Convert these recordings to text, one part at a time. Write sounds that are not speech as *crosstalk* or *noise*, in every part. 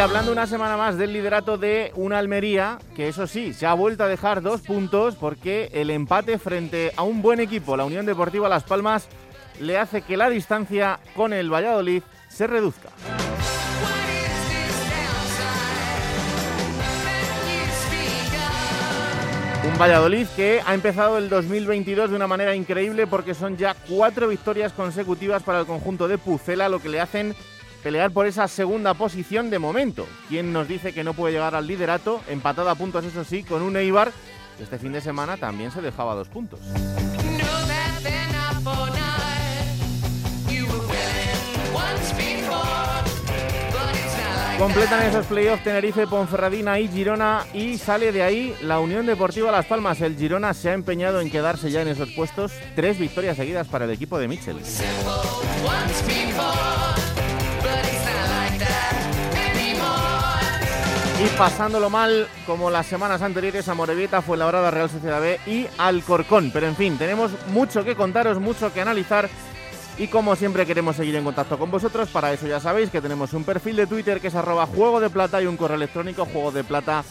Hablando una semana más del liderato de una Almería, que eso sí, se ha vuelto a dejar dos puntos porque el empate frente a un buen equipo, la Unión Deportiva Las Palmas, le hace que la distancia con el Valladolid se reduzca. Un Valladolid que ha empezado el 2022 de una manera increíble porque son ya cuatro victorias consecutivas para el conjunto de Pucela, lo que le hacen pelear por esa segunda posición de momento. ¿Quién nos dice que no puede llegar al liderato? Empatado a puntos, eso sí, con un Eibar que este fin de semana también se dejaba dos puntos. Completan esos playoffs Tenerife, Ponferradina y Girona y sale de ahí la Unión Deportiva Las Palmas. El Girona se ha empeñado en quedarse ya en esos puestos. Tres victorias seguidas para el equipo de Mitchell. Y pasándolo mal, como las semanas anteriores, a Morevieta, fue la Real Sociedad B y Alcorcón. Pero en fin, tenemos mucho que contaros, mucho que analizar. Y como siempre queremos seguir en contacto con vosotros, para eso ya sabéis que tenemos un perfil de Twitter que es arroba juego de plata y un correo electrónico juego de plata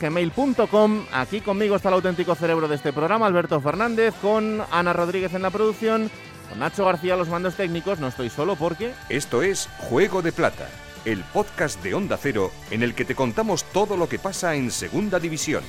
gmail.com Aquí conmigo está el auténtico cerebro de este programa, Alberto Fernández, con Ana Rodríguez en la producción, Nacho García los mandos técnicos. No estoy solo porque... Esto es Juego de Plata el podcast de Onda Cero en el que te contamos todo lo que pasa en Segunda División.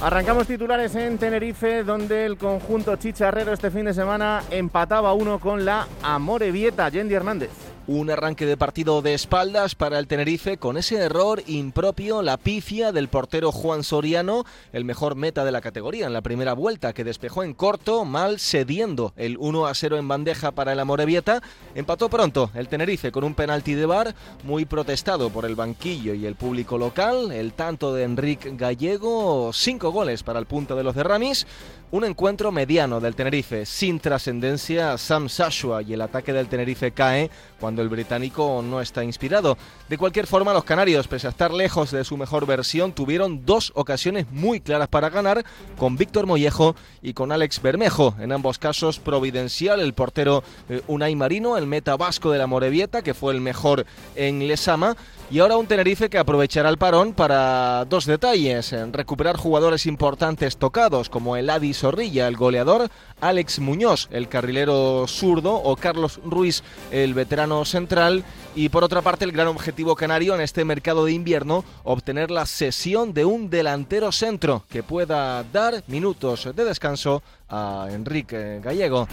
Arrancamos titulares en Tenerife, donde el conjunto chicharrero este fin de semana empataba uno con la Amorebieta, Yendi Hernández. Un arranque de partido de espaldas para el Tenerife con ese error impropio, la pifia del portero Juan Soriano, el mejor meta de la categoría en la primera vuelta, que despejó en corto, mal cediendo el 1 a 0 en bandeja para el Amorebieta. Empató pronto el Tenerife con un penalti de bar, muy protestado por el banquillo y el público local. El tanto de Enrique Gallego, cinco goles para el punto de los de Ramis. Un encuentro mediano del Tenerife, sin trascendencia, Sam Sashua y el ataque del Tenerife cae cuando el británico no está inspirado. De cualquier forma, los canarios, pese a estar lejos de su mejor versión, tuvieron dos ocasiones muy claras para ganar, con Víctor Mollejo y con Alex Bermejo. En ambos casos, providencial el portero eh, Unai Marino, el meta vasco de la Morevieta, que fue el mejor en Lesama. Y ahora un Tenerife que aprovechará el parón para dos detalles, recuperar jugadores importantes tocados como el Adi Zorrilla, el goleador, Alex Muñoz, el carrilero zurdo, o Carlos Ruiz, el veterano central, y por otra parte el gran objetivo canario en este mercado de invierno, obtener la sesión de un delantero centro que pueda dar minutos de descanso a Enrique Gallego.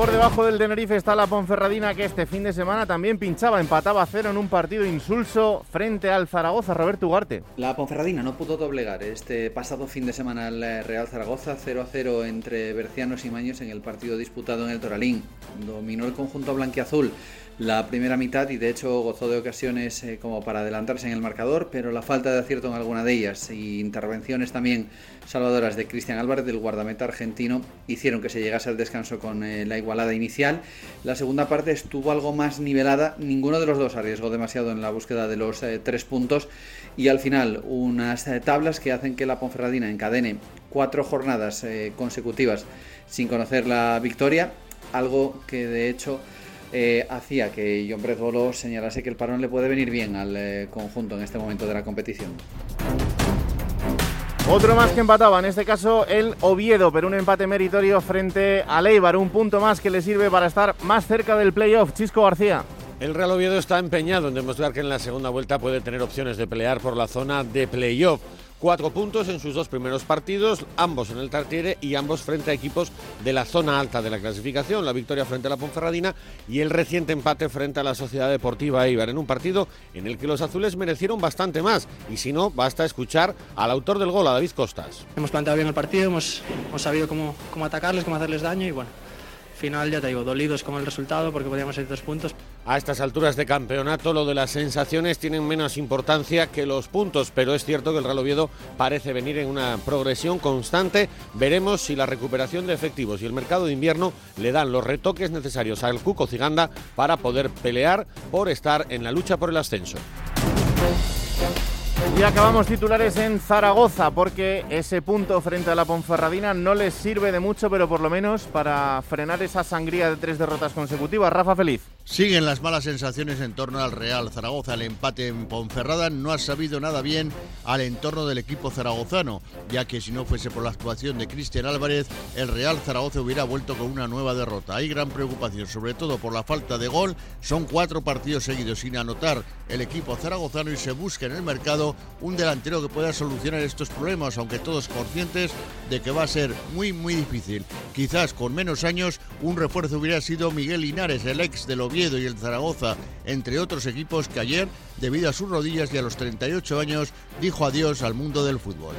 Por debajo del Tenerife está la Ponferradina que este fin de semana también pinchaba, empataba a cero en un partido insulso frente al Zaragoza, Roberto Ugarte. La Ponferradina no pudo doblegar este pasado fin de semana al eh, Real Zaragoza, 0 a 0 entre Bercianos y Maños en el partido disputado en el Toralín. Dominó el conjunto blanquiazul la primera mitad y de hecho gozó de ocasiones eh, como para adelantarse en el marcador, pero la falta de acierto en alguna de ellas y intervenciones también salvadoras de Cristian Álvarez del guardameta argentino hicieron que se llegase al descanso con eh, la igualada inicial. La segunda parte estuvo algo más nivelada, ninguno de los dos arriesgó demasiado en la búsqueda de los eh, tres puntos. Y al final unas tablas que hacen que la Ponferradina encadene cuatro jornadas consecutivas sin conocer la victoria, algo que de hecho eh, hacía que John señalase que el parón le puede venir bien al eh, conjunto en este momento de la competición. Otro más que empataba, en este caso el Oviedo, pero un empate meritorio frente a Eibar, un punto más que le sirve para estar más cerca del playoff. Chisco García. El Real Oviedo está empeñado en demostrar que en la segunda vuelta puede tener opciones de pelear por la zona de playoff cuatro puntos en sus dos primeros partidos, ambos en el Tartiere y ambos frente a equipos de la zona alta de la clasificación. La victoria frente a la Ponferradina y el reciente empate frente a la Sociedad Deportiva Eibar en un partido en el que los azules merecieron bastante más. Y si no, basta escuchar al autor del gol, a David Costas. Hemos planteado bien el partido, hemos, hemos sabido cómo, cómo atacarles, cómo hacerles daño y bueno final, ya te digo, dolidos con el resultado porque podíamos ser dos puntos. A estas alturas de campeonato, lo de las sensaciones tienen menos importancia que los puntos, pero es cierto que el Real Oviedo parece venir en una progresión constante. Veremos si la recuperación de efectivos y el mercado de invierno le dan los retoques necesarios al Cuco Ciganda para poder pelear por estar en la lucha por el ascenso. Y acabamos titulares en Zaragoza, porque ese punto frente a la Ponferradina no les sirve de mucho, pero por lo menos para frenar esa sangría de tres derrotas consecutivas. Rafa Feliz. Siguen las malas sensaciones en torno al Real Zaragoza. El empate en Ponferrada no ha sabido nada bien al entorno del equipo zaragozano, ya que si no fuese por la actuación de Cristian Álvarez, el Real Zaragoza hubiera vuelto con una nueva derrota. Hay gran preocupación, sobre todo por la falta de gol. Son cuatro partidos seguidos sin anotar el equipo zaragozano y se busca en el mercado un delantero que pueda solucionar estos problemas, aunque todos conscientes de que va a ser muy, muy difícil. Quizás con menos años un refuerzo hubiera sido Miguel Linares, el ex del Oviedo y el Zaragoza, entre otros equipos que ayer, debido a sus rodillas y a los 38 años, dijo adiós al mundo del fútbol.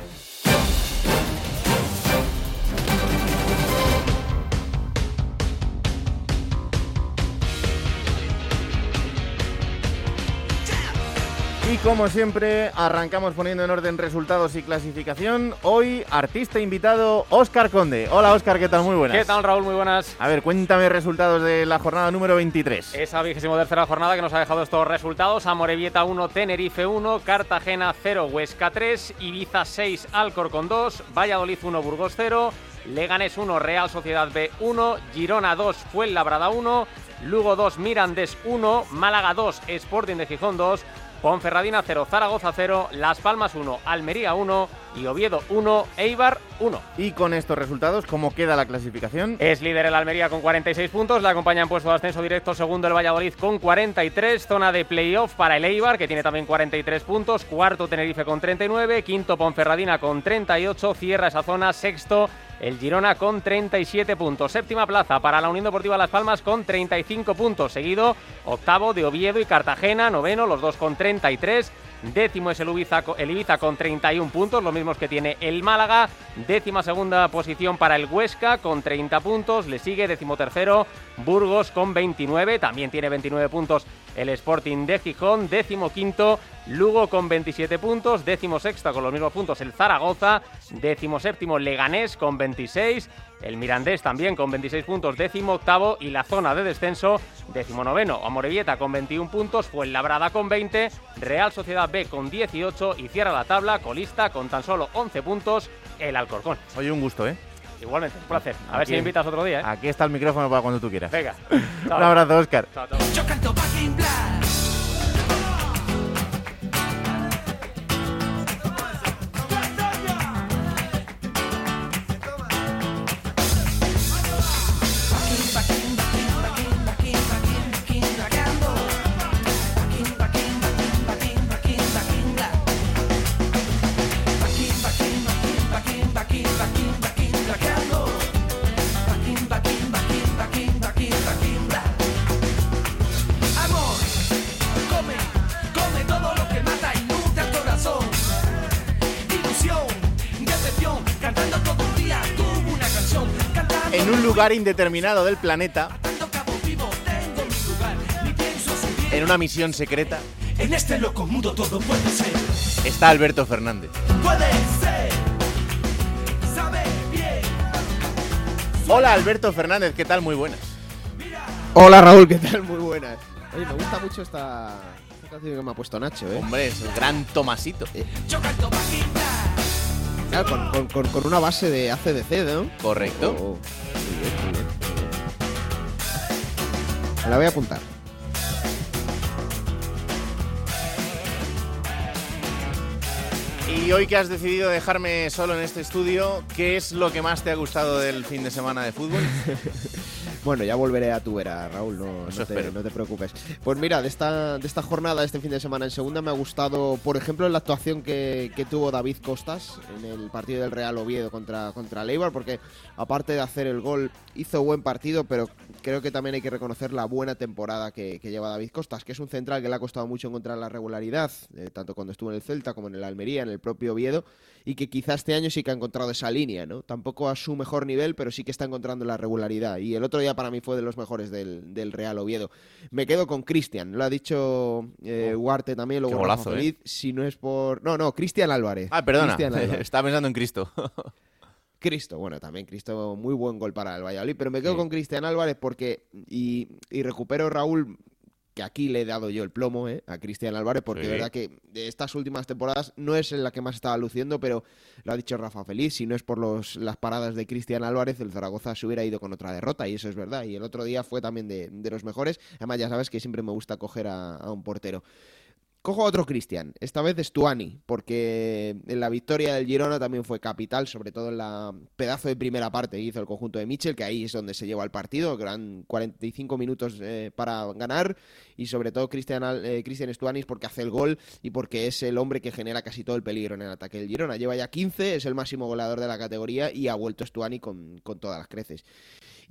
Y como siempre, arrancamos poniendo en orden resultados y clasificación. Hoy, artista invitado, Óscar Conde. Hola Óscar, ¿qué tal? Muy buenas. ¿Qué tal Raúl? Muy buenas. A ver, cuéntame resultados de la jornada número 23. Esa vigésimo tercera jornada que nos ha dejado estos resultados. Amorebieta 1, Tenerife 1, Cartagena 0, Huesca 3, Ibiza 6, Alcorcón 2, Valladolid 1, Burgos 0, Leganés 1, Real Sociedad B 1, Girona 2, Fuenlabrada 1, Lugo 2, Mirandés 1, Málaga 2, Sporting de Gijón 2, Ponferradina 0, Zaragoza 0, Las Palmas 1, Almería 1 y Oviedo 1, Eibar 1. Y con estos resultados, ¿cómo queda la clasificación? Es líder el Almería con 46 puntos, la acompaña en puesto de ascenso directo segundo el Valladolid con 43, zona de playoff para el Eibar que tiene también 43 puntos, cuarto Tenerife con 39, quinto Ponferradina con 38, cierra esa zona sexto el Girona con 37 puntos. Séptima plaza para la Unión Deportiva Las Palmas con 35 puntos. Seguido octavo de Oviedo y Cartagena. Noveno, los dos con 33. Décimo es el Ibiza, el Ibiza con 31 puntos, los mismos que tiene el Málaga. Décima segunda posición para el Huesca con 30 puntos. Le sigue décimo tercero Burgos con 29. También tiene 29 puntos el Sporting de Gijón. Décimo quinto Lugo con 27 puntos. Décimo sexto con los mismos puntos el Zaragoza. Décimo séptimo Leganés con 26. El Mirandés también con 26 puntos, décimo octavo y la zona de descenso, décimo noveno. Amorebieta con 21 puntos, Fuenlabrada con 20, Real Sociedad B con 18 y cierra la tabla colista con tan solo 11 puntos el Alcorcón. Oye, un gusto, ¿eh? Igualmente, un placer. A ver si me invitas otro día, ¿eh? Aquí está el micrófono para cuando tú quieras. Venga. *laughs* Un abrazo, Óscar. Chao, chao. En un lugar indeterminado del planeta, en una misión secreta, En este loco mundo todo puede ser, está Alberto Fernández. puede ser. Sabe bien, Hola, Alberto Fernández, ¿qué tal? Muy buenas. Hola Raúl, ¿qué tal? Muy buenas. Oye, me gusta mucho esta, esta canción que me ha puesto Nacho, ¿eh? Hombre, es el gran Tomasito. yo canto vaquita. Claro, con, con- con- con una base de ACDC, ¿no? Correcto. Oh, oh. Muy bien, muy bien. Me la voy a apuntar. Y hoy que has decidido dejarme solo en este estudio, ¿qué es lo que más te ha gustado del fin de semana de fútbol? *laughs* Bueno, ya volveré a tu era, Raúl, no, te, no te preocupes. Pues mira, de esta, de esta jornada, este fin de semana en segunda, me ha gustado, por ejemplo, la actuación que, que tuvo David Costas en el partido del Real Oviedo contra, contra Leibar, porque aparte de hacer el gol, hizo buen partido, pero creo que también hay que reconocer la buena temporada que, que lleva David Costas, que es un central que le ha costado mucho encontrar la regularidad, eh, tanto cuando estuvo en el Celta como en el Almería, en el propio Oviedo, y que quizás este año sí que ha encontrado esa línea, ¿no? Tampoco a su mejor nivel, pero sí que está encontrando la regularidad. Y el otro día para mí fue de los mejores del, del Real Oviedo. Me quedo con Cristian, lo ha dicho eh, Huarte también, luego qué Rafa ¿eh? Feliz, si no es por... No, no, Cristian Álvarez. Ah, perdona. Álvarez. *laughs* Estaba pensando en Cristo. *laughs* Cristo, bueno, también Cristo, muy buen gol para el Valladolid, pero me quedo Sí. con Cristian Álvarez porque, y, y recupero Raúl, que aquí le he dado yo el plomo eh, a Cristian Álvarez, porque Sí. de verdad que de estas últimas temporadas no es en la que más estaba luciendo, pero lo ha dicho Rafa Feliz, si no es por los, las paradas de Cristian Álvarez, el Zaragoza se hubiera ido con otra derrota, y eso es verdad, y el otro día fue también de, de los mejores, además ya sabes que siempre me gusta coger a, a un portero. Cojo a otro Cristian, esta vez es Tuani, porque en la victoria del Girona también fue capital, sobre todo en la pedazo de primera parte que hizo el conjunto de Mitchell, que ahí es donde se lleva el partido, que eran 45 minutos eh, para ganar, y sobre todo Cristian eh, Cristian Stuanis porque hace el gol y porque es el hombre que genera casi todo el peligro en el ataque del Girona. Lleva ya 15, es el máximo goleador de la categoría y ha vuelto Stuani con, con todas las creces.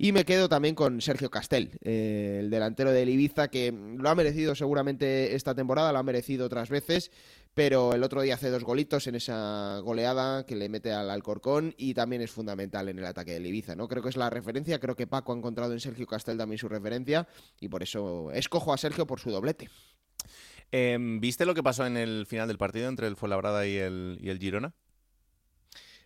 Y me quedo también con Sergio Castel, eh, el delantero del Ibiza, que lo ha merecido seguramente esta temporada, lo ha merecido otras veces, pero el otro día hace dos golitos en esa goleada que le mete al Alcorcón y también es fundamental en el ataque del Ibiza, ¿no? Creo que es la referencia, creo que Paco ha encontrado en Sergio Castel también su referencia y por eso escojo a Sergio por su doblete. Em, ¿Viste lo que pasó en el final del partido entre el Fuenlabrada y el, y el Girona?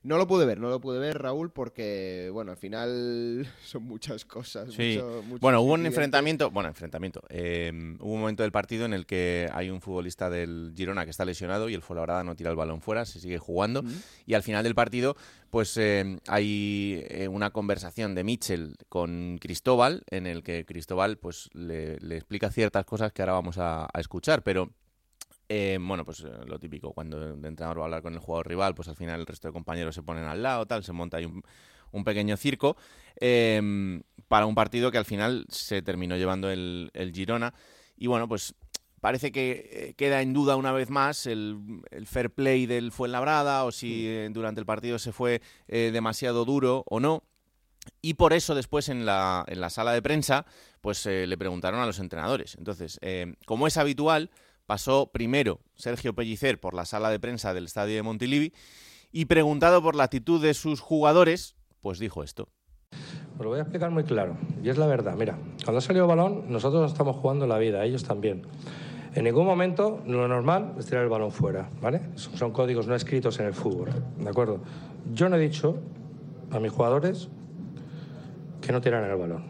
No lo pude ver, no lo pude ver, Raúl, porque, bueno, al final *laughs* son muchas cosas. Sí. mucho- bueno, hubo un enfrentamiento, bueno, enfrentamiento. eh, hubo un momento del partido en el que hay un futbolista del Girona que está lesionado y el Fuenlabrada no tira el balón fuera, se sigue jugando. Y al final del partido, pues eh, hay eh, una conversación de Mitchell con Cristóbal, en el que Cristóbal pues le, le explica ciertas cosas que ahora vamos a, a escuchar, pero eh, bueno, pues eh, lo típico, cuando el entrenador va a hablar con el jugador rival, pues al final el resto de compañeros se ponen al lado, tal, se monta ahí un, un pequeño circo eh, para un partido que al final se terminó llevando el, el Girona. Y bueno, pues parece que eh, queda en duda una vez más el, el fair play del Fuenlabrada o si eh, durante el partido se fue demasiado duro o no. Y por eso después en la, en la sala de prensa, pues le preguntaron a los entrenadores. Entonces, como es habitual, pasó primero Sergio Pellicer por la sala de prensa del estadio de Montilivi y preguntado por la actitud de sus jugadores, pues dijo esto. Os lo voy a explicar muy claro, y es la verdad. Mira, cuando ha salido el balón, nosotros estamos jugando la vida, ellos también. En ningún momento lo normal es tirar el balón fuera, ¿vale? Son, son códigos no escritos en el fútbol, ¿de acuerdo? Yo no he dicho a mis jugadores que no tiraran el balón.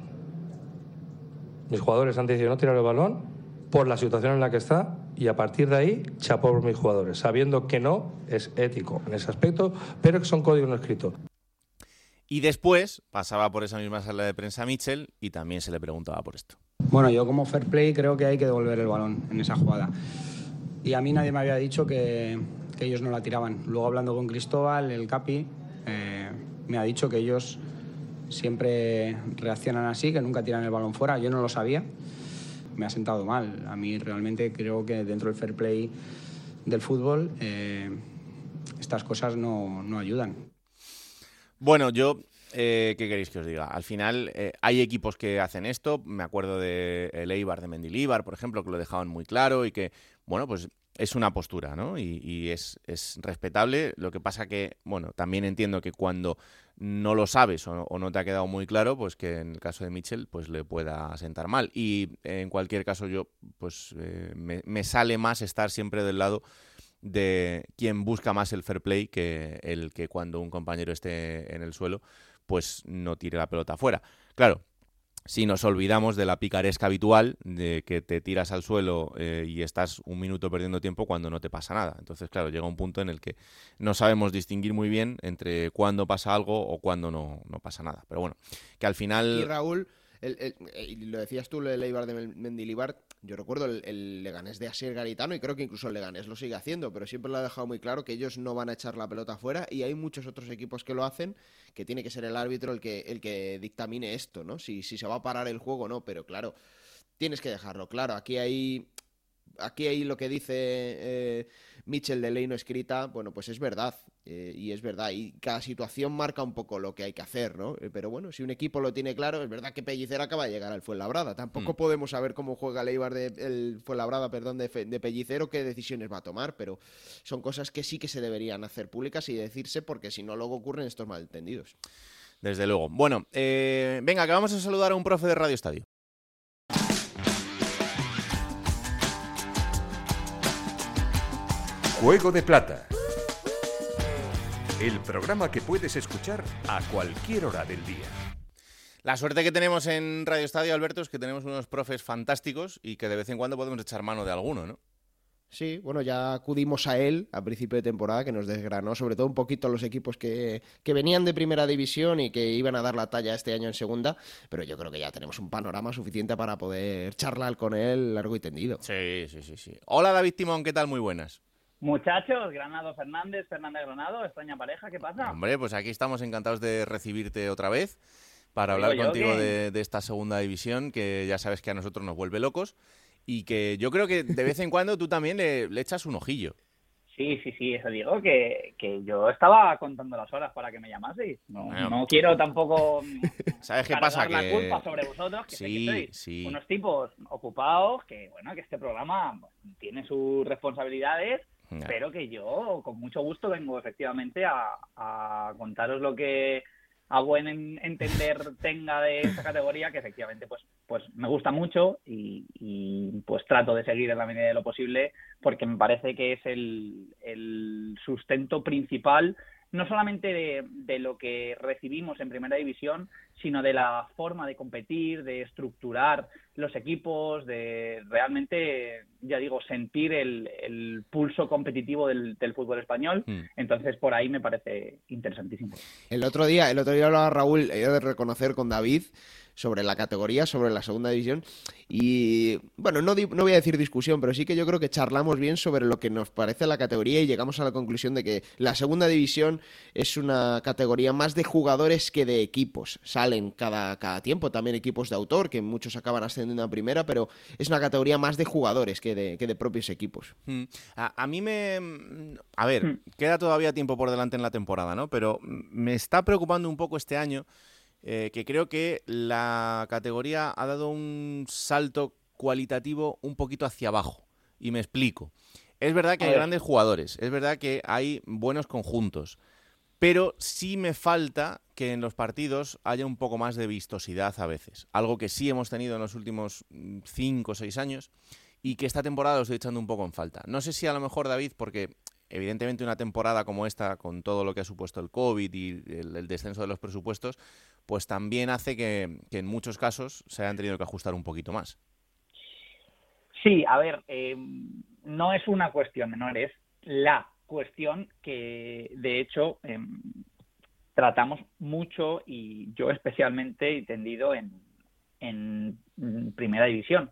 Mis jugadores han decidido no tirar el balón por la situación en la que está y a partir de ahí chapó por mis jugadores, sabiendo que no es ético en ese aspecto, pero que son códigos no escritos. Y después pasaba por esa misma sala de prensa Mitchell y también se le preguntaba por esto. Bueno, yo como fair play creo que hay que devolver el balón en esa jugada. Y a mí nadie me había dicho que, que ellos no la tiraban. Luego hablando con Cristóbal, el Capi, eh, me ha dicho que ellos siempre reaccionan así, que nunca tiran el balón fuera. Yo no lo sabía. Me ha sentado mal. A mí realmente creo que dentro del fair play del fútbol eh, estas cosas no, no ayudan. Bueno, yo, eh, ¿qué queréis que os diga? Al final eh, hay equipos que hacen esto. Me acuerdo de el Eibar de Mendilíbar, por ejemplo, que lo dejaban muy claro y que, bueno, pues es una postura, ¿no? Y, y es, es respetable. Lo que pasa que, bueno, también entiendo que cuando no lo sabes o, no te ha quedado muy claro, pues que en el caso de Mitchell, pues le pueda sentar mal. Y eh, en cualquier caso yo, pues eh, me, me sale más estar siempre del lado de quien busca más el fair play que el que cuando un compañero esté en el suelo, pues no tire la pelota afuera. Claro, si nos olvidamos de la picaresca habitual, de que te tiras al suelo eh, y estás un minuto perdiendo tiempo cuando no te pasa nada. Entonces, claro, llega un punto en el que no sabemos distinguir muy bien entre cuándo pasa algo o cuándo no, no pasa nada. Pero bueno, que al final... Y Raúl, el- el- eh, lo decías tú, del Eibar de Men- Mendilibar, yo recuerdo el, el Leganés de Asier Garitano y creo que incluso el Leganés lo sigue haciendo, pero siempre lo ha dejado muy claro que ellos no van a echar la pelota afuera y hay muchos otros equipos que lo hacen, que tiene que ser el árbitro el que, el que dictamine esto, ¿no? Si, si se va a parar el juego o no, pero claro, tienes que dejarlo claro. Aquí hay aquí hay lo que dice eh, Mitchell de ley no escrita, bueno, pues es verdad, eh, y es verdad, y cada situación marca un poco lo que hay que hacer, ¿no? Eh, pero bueno, si un equipo lo tiene claro, es verdad que Pellicer acaba de llegar al Fuenlabrada, tampoco Mm. podemos saber cómo juega el Eibar de, el Fuenlabrada, perdón, de, de Pellicer o qué decisiones va a tomar, pero son cosas que sí que se deberían hacer públicas y decirse, porque si no luego ocurren estos malentendidos. Desde luego. Bueno, eh, venga, que vamos a saludar a un profe de Radio Estadio. Juego de Plata. El programa que puedes escuchar a cualquier hora del día. La suerte que tenemos en Radio Estadio, Alberto, es que tenemos unos profes fantásticos y que de vez en cuando podemos echar mano de alguno, ¿no? Sí, bueno, ya acudimos a él a principio de temporada, que nos desgranó sobre todo un poquito los equipos que, que venían de primera división y que iban a dar la talla este año en segunda, pero yo creo que ya tenemos un panorama suficiente para poder charlar con él largo y tendido. Sí, sí, sí, sí. Hola David Timón, ¿qué tal? Muy buenas. Muchachos, Granado Fernández, Fernández Granado, extraña pareja, ¿qué pasa? Hombre, pues aquí estamos encantados de recibirte otra vez para hablar contigo que- de, de esta segunda división que ya sabes que a nosotros nos vuelve locos y que yo creo que de vez en cuando tú también le, le echas un ojillo. Sí, sí, sí, eso digo, que, que yo estaba contando las horas para que me llamaseis. No, Bueno. no quiero tampoco *laughs* ¿Sabes qué pasa? la Que... culpa sobre vosotros, que sé Sí, que sí. unos tipos ocupados, que bueno, que este programa pues, tiene sus responsabilidades, Pero que yo con mucho gusto vengo efectivamente a, a contaros lo que a buen en- entender *laughs* tenga de esta categoría, que efectivamente pues, pues me gusta mucho y, y, pues trato de seguir en la medida de lo posible porque me parece que es el, el sustento principal no solamente de, de lo que recibimos en primera división, sino de la forma de competir, de estructurar los equipos, de realmente, ya digo, sentir el, el pulso competitivo del, del fútbol español. Mm. Entonces, por ahí me parece interesantísimo. El otro día, el otro día hablaba Raúl, he de reconocer con David sobre la categoría, sobre la segunda división. Y bueno, no, di- no voy a decir discusión, pero sí que yo creo que charlamos bien sobre lo que nos parece la categoría y llegamos a la conclusión de que la segunda división es una categoría más de jugadores que de equipos. Salen cada, cada tiempo también equipos de autor, que muchos acaban ascendiendo a primera, pero es una categoría más de jugadores que de, que de propios equipos. Mm. A, a mí me... mm, A ver, queda todavía tiempo por delante en la temporada, ¿no? Pero mm, me está preocupando un poco este año eh, que creo que la categoría ha dado un salto cualitativo un poquito hacia abajo. Y me explico. Es verdad que hay grandes jugadores, es verdad que hay buenos conjuntos, pero sí me falta que en los partidos haya un poco más de vistosidad a veces. Algo que sí hemos tenido en los últimos 5 o 6 años y que esta temporada lo estoy echando un poco en falta. No sé si a lo mejor, David, porque evidentemente una temporada como esta, con todo lo que ha supuesto el COVID y el, el descenso de los presupuestos, pues también hace que, que en muchos casos se hayan tenido que ajustar un poquito más. Sí, a ver, eh, no es una cuestión menor, es la cuestión que de hecho eh, tratamos mucho y yo especialmente he tendido en, en primera división.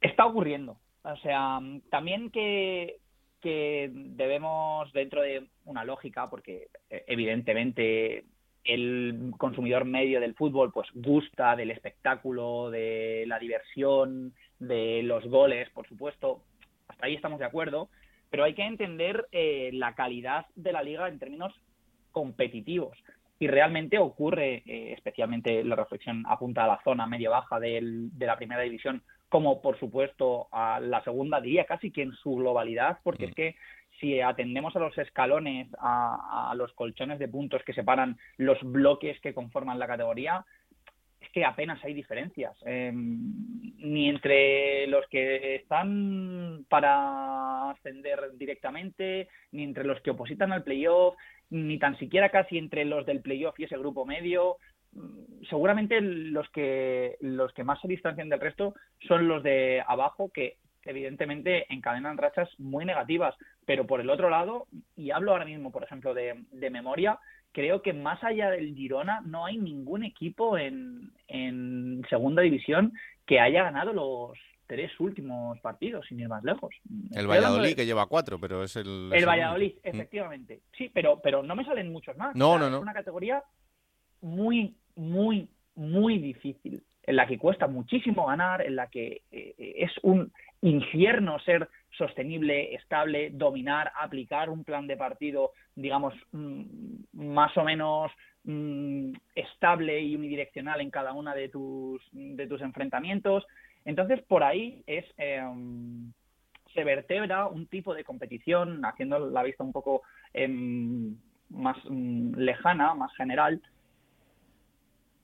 Está ocurriendo. O sea, también que, que debemos, dentro de una lógica, porque eh, evidentemente el consumidor medio del fútbol pues gusta del espectáculo, de la diversión, de los goles, por supuesto, hasta ahí estamos de acuerdo, pero hay que entender eh, la calidad de la liga en términos competitivos. Y realmente ocurre, eh, especialmente la reflexión apunta a la zona media-baja del- de la primera división, como por supuesto a la segunda, diría casi que en su globalidad, porque es que si atendemos a los escalones, a, a los colchones de puntos que separan los bloques que conforman la categoría, es que apenas hay diferencias. Eh, ni entre los que están para ascender directamente, ni entre los que opositan al playoff, ni tan siquiera casi entre los del playoff y ese grupo medio. Seguramente los que los que más se distancian del resto son los de abajo que evidentemente encadenan rachas muy negativas, pero por el otro lado, y hablo ahora mismo, por ejemplo, de, de memoria, creo que más allá del Girona no hay ningún equipo en, en segunda división que haya ganado los tres últimos partidos, sin ir más lejos. El Estoy Valladolid de- que lleva cuatro, pero es el... el. Valladolid, Mm. efectivamente. Sí, pero, pero no me salen muchos más. No, O sea, no, Es no. una categoría muy, muy, muy difícil, en la que cuesta muchísimo ganar, en la que eh, es un infierno ser sostenible, estable, dominar, aplicar un plan de partido, digamos, mm, más o menos mm, estable y unidireccional en cada una de tus, de tus enfrentamientos. Entonces, por ahí es... em, se vertebra un tipo de competición, haciendo la vista un poco em, más mm, lejana, más general,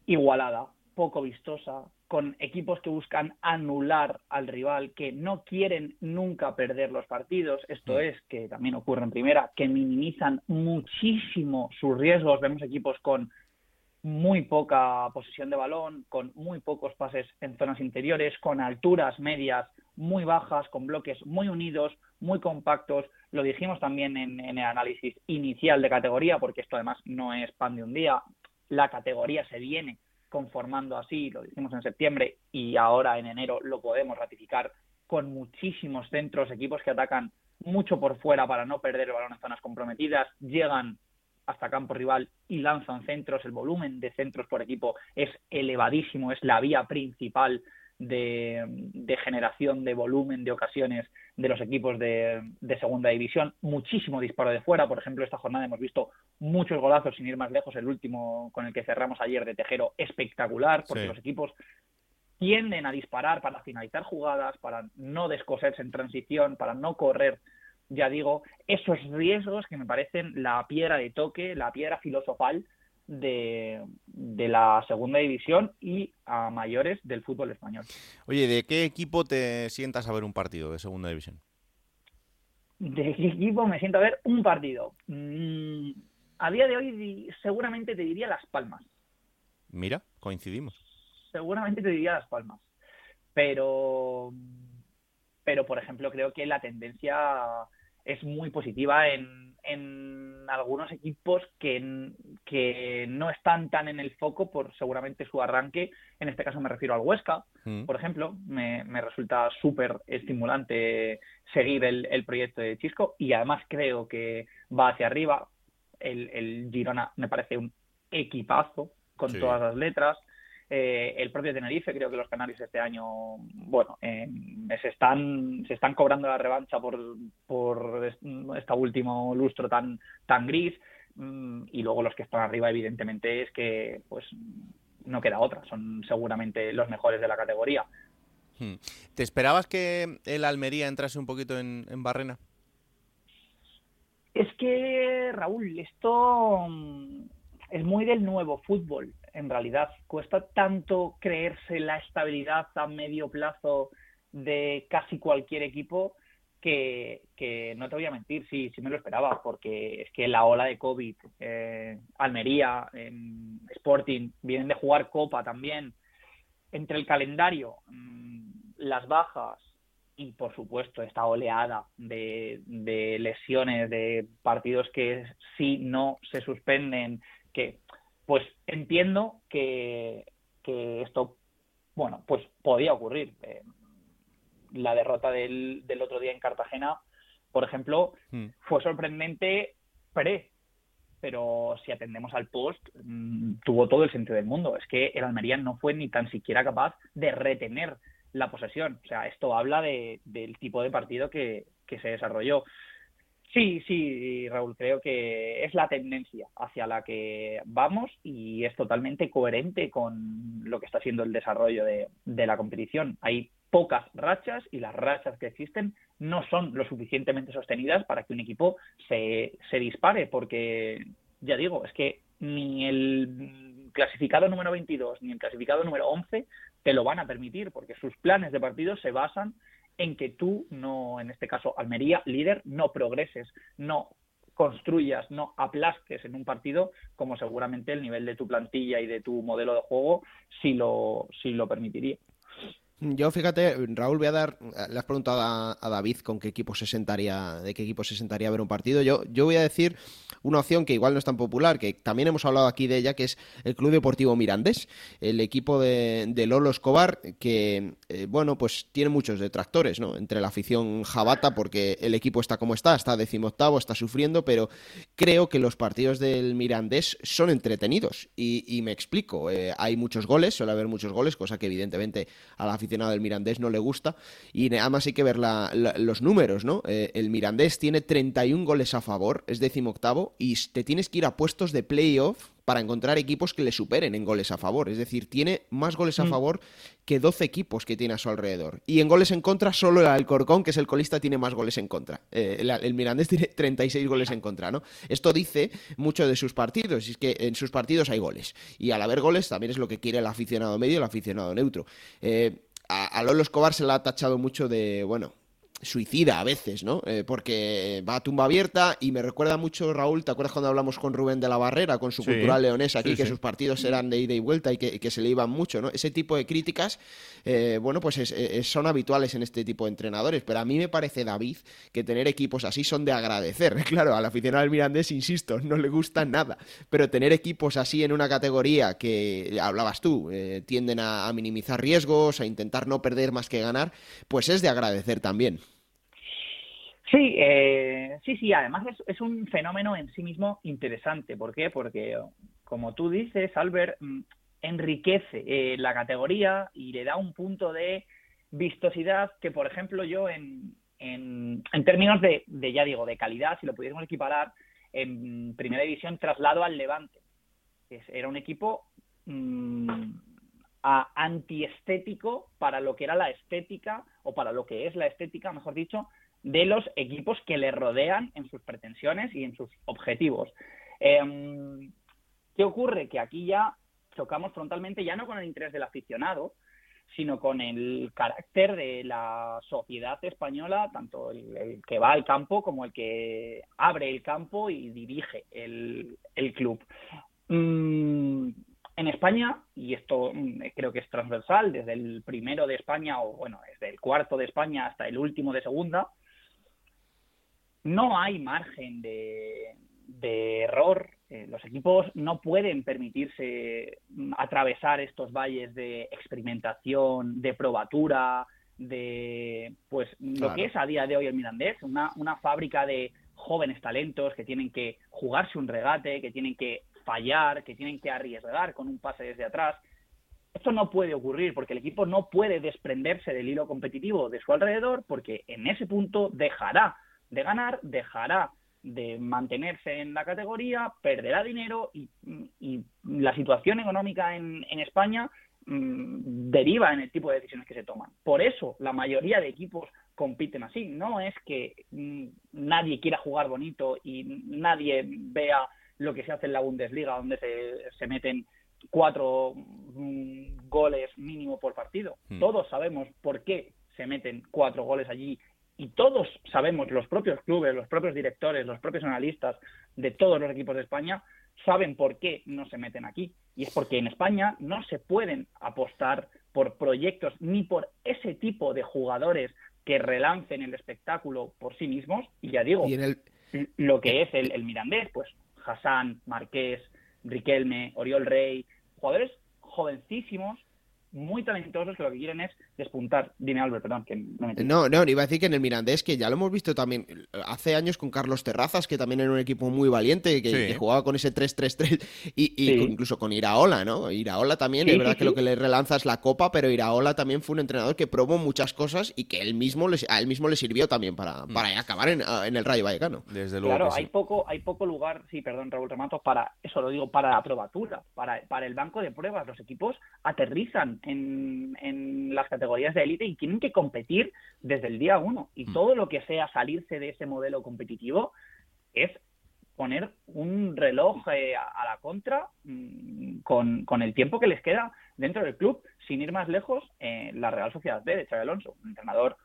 igualada, poco vistosa, con equipos que buscan anular al rival, que no quieren nunca perder los partidos. Esto es, que también ocurre en primera, que minimizan muchísimo sus riesgos. Vemos equipos con muy poca posesión de balón, con muy pocos pases en zonas interiores, con alturas medias muy bajas, con bloques muy unidos, muy compactos. Lo dijimos también en, en el análisis inicial de categoría, porque esto además no es pan de un día. La categoría se viene conformando así, lo dijimos en septiembre y ahora en enero lo podemos ratificar con muchísimos centros, equipos que atacan mucho por fuera para no perder el balón en zonas comprometidas, llegan hasta campo rival y lanzan centros. El volumen de centros por equipo es elevadísimo, es la vía principal de, de generación de volumen de ocasiones de los equipos de, de segunda división. Muchísimo disparo de fuera. Por ejemplo, esta jornada hemos visto muchos golazos sin ir más lejos. El último con el que cerramos ayer de Tejero, espectacular, porque Sí. los equipos tienden a disparar para finalizar jugadas, para no descoserse en transición, para no correr, ya digo, esos riesgos que me parecen la piedra de toque, la piedra filosofal de, de la segunda división y a mayores del fútbol español. Oye, ¿de qué equipo te sientas a ver un partido de segunda división? ¿De qué equipo me siento a ver un partido? Mm, a día de hoy seguramente te diría Las Palmas. Mira, coincidimos. seguramente te diría Las Palmas. Pero, pero por ejemplo, creo que la tendencia es muy positiva en, en algunos equipos que, que no están tan en el foco por seguramente su arranque. En este caso me refiero al Huesca, Mm. por ejemplo. Me, me resulta súper estimulante seguir el, el proyecto de Chisco y además creo que va hacia arriba. El, el Girona me parece un equipazo con Sí. todas las letras. Eh, el propio Tenerife, creo que los canarios este año, bueno, eh, se están se están cobrando la revancha por, por es- este último lustro tan tan gris Mm, y luego los que están arriba evidentemente es que pues no queda otra, son seguramente los mejores de la categoría. Hmm. ¿Te esperabas que el Almería entrase un poquito en, en barrena? Es que, Raúl, esto mm, es muy del nuevo fútbol, en realidad. Cuesta tanto creerse la estabilidad a medio plazo de casi cualquier equipo que, que no te voy a mentir, sí, sí me lo esperaba, porque es que la ola de COVID, eh, Almería, Sporting, vienen de jugar Copa también, entre el calendario, mm, las bajas y por supuesto esta oleada de, de lesiones, de partidos que sí no se suspenden, que pues entiendo que, que esto, bueno, pues podía ocurrir. Eh, la derrota del, del otro día en Cartagena, por ejemplo, Hmm. fue sorprendente pre, pero si atendemos al post, mm, tuvo todo el sentido del mundo. Es que el Almería no fue ni tan siquiera capaz de retener la posesión. O sea, esto habla de, del tipo de partido que, que se desarrolló. Sí, sí, Raúl, creo que es la tendencia hacia la que vamos y es totalmente coherente con lo que está siendo el desarrollo de, de la competición. Hay pocas rachas y las rachas que existen no son lo suficientemente sostenidas para que un equipo se, se dispare, porque ya digo, es que ni el clasificado número 22 ni el clasificado número 11 te lo van a permitir, porque sus planes de partido se basan en que tú no, en este caso Almería, líder, no progreses, no construyas, no aplastes en un partido como seguramente el nivel de tu plantilla y de tu modelo de juego sí lo, sí lo permitiría. Yo fíjate, Raúl, voy a dar, le has preguntado a, David con qué equipo se sentaría, de qué equipo se sentaría a ver un partido. Yo, yo voy a decir una opción que igual no es tan popular, que también hemos hablado aquí de ella, que es el Club Deportivo Mirandés, el equipo de, de Lolo Escobar, que eh, bueno, pues tiene muchos detractores, ¿no? Entre la afición jabata, porque el equipo está como está, está decimoctavo, está sufriendo, pero creo que los partidos del Mirandés son entretenidos. Y, y me explico, eh, hay muchos goles, suele haber muchos goles, cosa que evidentemente a la afición del Mirandés no le gusta. Y además hay que ver la, la, los números, ¿no? Eh, el Mirandés tiene 31 goles a favor, es decimoctavo, y te tienes que ir a puestos de playoff para encontrar equipos que le superen en goles a favor. Es decir, tiene más goles a Mm. favor que 12 equipos que tiene a su alrededor. Y en goles en contra, solo el Alcorcón, que es el colista, tiene más goles en contra. Eh, el, el Mirandés *laughs* tiene 36 goles en contra, ¿no? Esto dice mucho de sus partidos, y es que en sus partidos hay goles. Y al haber goles también es lo que quiere el aficionado medio el aficionado neutro. Eh, a, Lolo Escobar se le ha tachado mucho de, bueno, suicida a veces, ¿no? Eh, porque va a tumba abierta y me recuerda mucho, Raúl, ¿te acuerdas cuando hablamos con Rubén de la Barrera, con su Sí, cultural leonesa aquí, sí, que sí. sus partidos eran de ida y vuelta y que, que se le iban mucho, ¿no? Ese tipo de críticas, eh, bueno, pues es- es- son habituales en este tipo de entrenadores, pero a mí me parece, David, que tener equipos así son de agradecer. *laughs* Claro, al aficionado del Mirandés, insisto, no le gusta nada, pero tener equipos así en una categoría que, hablabas tú, eh, tienden a, a minimizar riesgos, a intentar no perder más que ganar, pues es de agradecer también. Sí, eh, sí, sí, además es, un fenómeno en sí mismo interesante. ¿Por qué? Porque, como tú dices, Albert, mm, enriquece eh, la categoría y le da un punto de vistosidad que, por ejemplo, yo en, en, en términos de, de, ya digo, de calidad, si lo pudiésemos equiparar, en primera división traslado al Levante. Es- Era un equipo mm, a- antiestético para lo que era la estética, o para lo que es la estética, mejor dicho, de los equipos que le rodean en sus pretensiones y en sus objetivos. Em, ¿Qué ocurre? Que aquí ya chocamos frontalmente ya no con el interés del aficionado, sino con el carácter de la sociedad española, tanto el, que va al campo como el que abre el campo y dirige el, el club. Mm, en España, y esto mm, creo que es transversal, desde el primero de España, o bueno, desde el cuarto de España hasta el último de segunda, no hay margen de, de error. Eh, los equipos no pueden permitirse mm, atravesar estos valles de experimentación, de probatura, de pues lo que es a día de hoy el Mirandés, una, una fábrica de jóvenes talentos que tienen que jugarse un regate, que tienen que fallar, que tienen que arriesgar con un pase desde atrás. Esto no puede ocurrir porque el equipo no puede desprenderse del hilo competitivo de su alrededor porque en ese punto dejará de ganar, dejará de mantenerse en la categoría, perderá dinero y, y la situación económica en, en España mm, deriva en el tipo de decisiones que se toman. Por eso la mayoría de equipos compiten así. No es que mm, nadie quiera jugar bonito y nadie vea lo que se hace en la Bundesliga, donde se, se meten cuatro mm, goles mínimo por partido. Hmm. Todos sabemos por qué se meten cuatro goles allí y todos sabemos, los propios clubes, los propios directores, los propios analistas de todos los equipos de España saben por qué no se meten aquí. Y es porque en España no se pueden apostar por proyectos ni por ese tipo de jugadores que relancen el espectáculo por sí mismos. Y ya digo, Y en el- lo que es el, el Mirandés, pues Hassan, Marqués, Riquelme, Oriol Rey, jugadores jovencísimos, muy talentosos que lo que quieren es despuntar. Dime, Albert, perdón, que no me No, no, iba a decir que en el Mirandés, que ya lo hemos visto también hace años con Carlos Terrazas, que también era un equipo muy valiente, que, Sí. que jugaba con ese 3-3-3, y, y Sí. con- incluso con Iraola, ¿no? Iraola también, Sí, es verdad sí, que lo que le relanza es la Copa, pero Iraola también fue un entrenador que probó muchas cosas y que él mismo les- a él mismo le sirvió también para, Mm. para acabar en, en el Rayo Vallecano. Desde Claro, hay poco, hay poco lugar, sí, perdón, Raúl Remato, para, eso lo digo, para la probatura, para, para el banco de pruebas. Los equipos aterrizan en, en las categorías de élite y tienen que competir desde el día uno. Y todo lo que sea salirse de ese modelo competitivo es poner un reloj eh, a, a la contra mm, con, con el tiempo que les queda dentro del club. Sin ir más lejos, eh, la Real Sociedad B de Xabi Alonso, un entrenador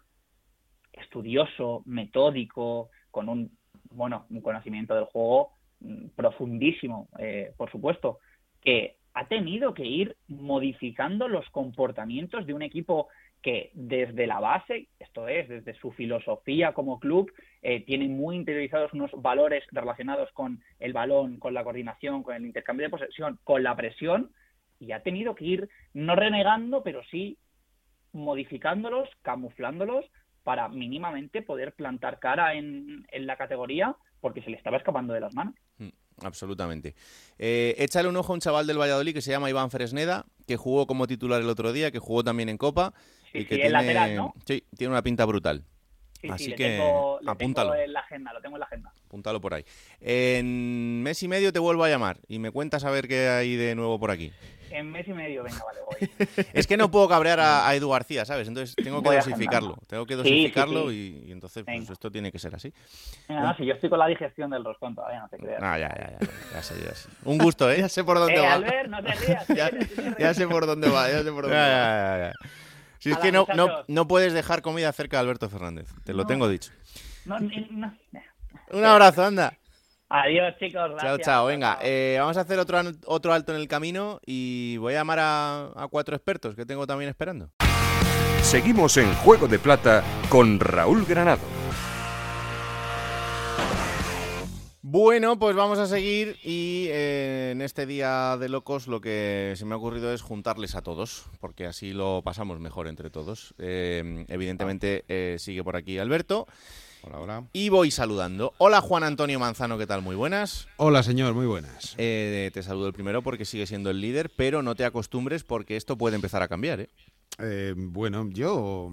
estudioso, metódico, con un bueno un conocimiento del juego mm, profundísimo, eh, por supuesto, que ha tenido que ir modificando los comportamientos de un equipo que desde la base, esto es, desde su filosofía como club, eh, tiene muy interiorizados unos valores relacionados con el balón, con la coordinación, con el intercambio de posesión, con la presión, y ha tenido que ir no renegando, pero sí modificándolos, camuflándolos para mínimamente poder plantar cara en, en la categoría porque se le estaba escapando de las manos. Mm, Absolutamente. Eh, échale un ojo a un chaval del Valladolid que se llama Iván Fresneda, que jugó como titular el otro día, que jugó también en Copa. Sí, y que sí, tiene, lateral, ¿no? Sí, tiene una pinta brutal. Sí, Así sí, le que tengo, le apúntalo. tengo en la agenda, lo tengo en la agenda. Apúntalo por ahí. En mes y medio te vuelvo a llamar y me cuentas a ver qué hay de nuevo por aquí. En mes y medio, venga, vale, voy. *laughs* Es que no puedo cabrear a, a Edu García, ¿sabes? Entonces tengo que Voy dosificarlo. Tengo que Sí, sí, dosificarlo sí. Y, y entonces pues, esto tiene que ser así. Venga, no, si yo estoy con la digestión del roscón todavía, no te creas. Ah, ya, ya, ya, ya sé, ya sé. Un gusto, ¿eh? Ya sé por dónde Eh, va. Albert, no te rías. *laughs* ya, sé por dónde va, ya sé por dónde va. Si es que no, no, no puedes dejar comida cerca de Alberto Fernández, te lo No. tengo dicho. No, no. Un abrazo, anda. Adiós, chicos. Chao, gracias. chao. Venga, eh, vamos a hacer otro, otro alto en el camino y voy a llamar a, a cuatro expertos que tengo también esperando. Seguimos en Juego de Plata con Raúl Granado. Bueno, pues vamos a seguir y eh, en este día de locos lo que se me ha ocurrido es juntarles a todos, porque así lo pasamos mejor entre todos. Eh, evidentemente eh, sigue por aquí Alberto. Hola, hola. Y voy saludando. Hola Juan Antonio Manzano, ¿qué tal? Muy buenas. Hola, señor, muy buenas. Eh, te saludo el primero porque sigue siendo el líder, pero no te acostumbres porque esto puede empezar a cambiar, ¿eh? Eh, bueno, yo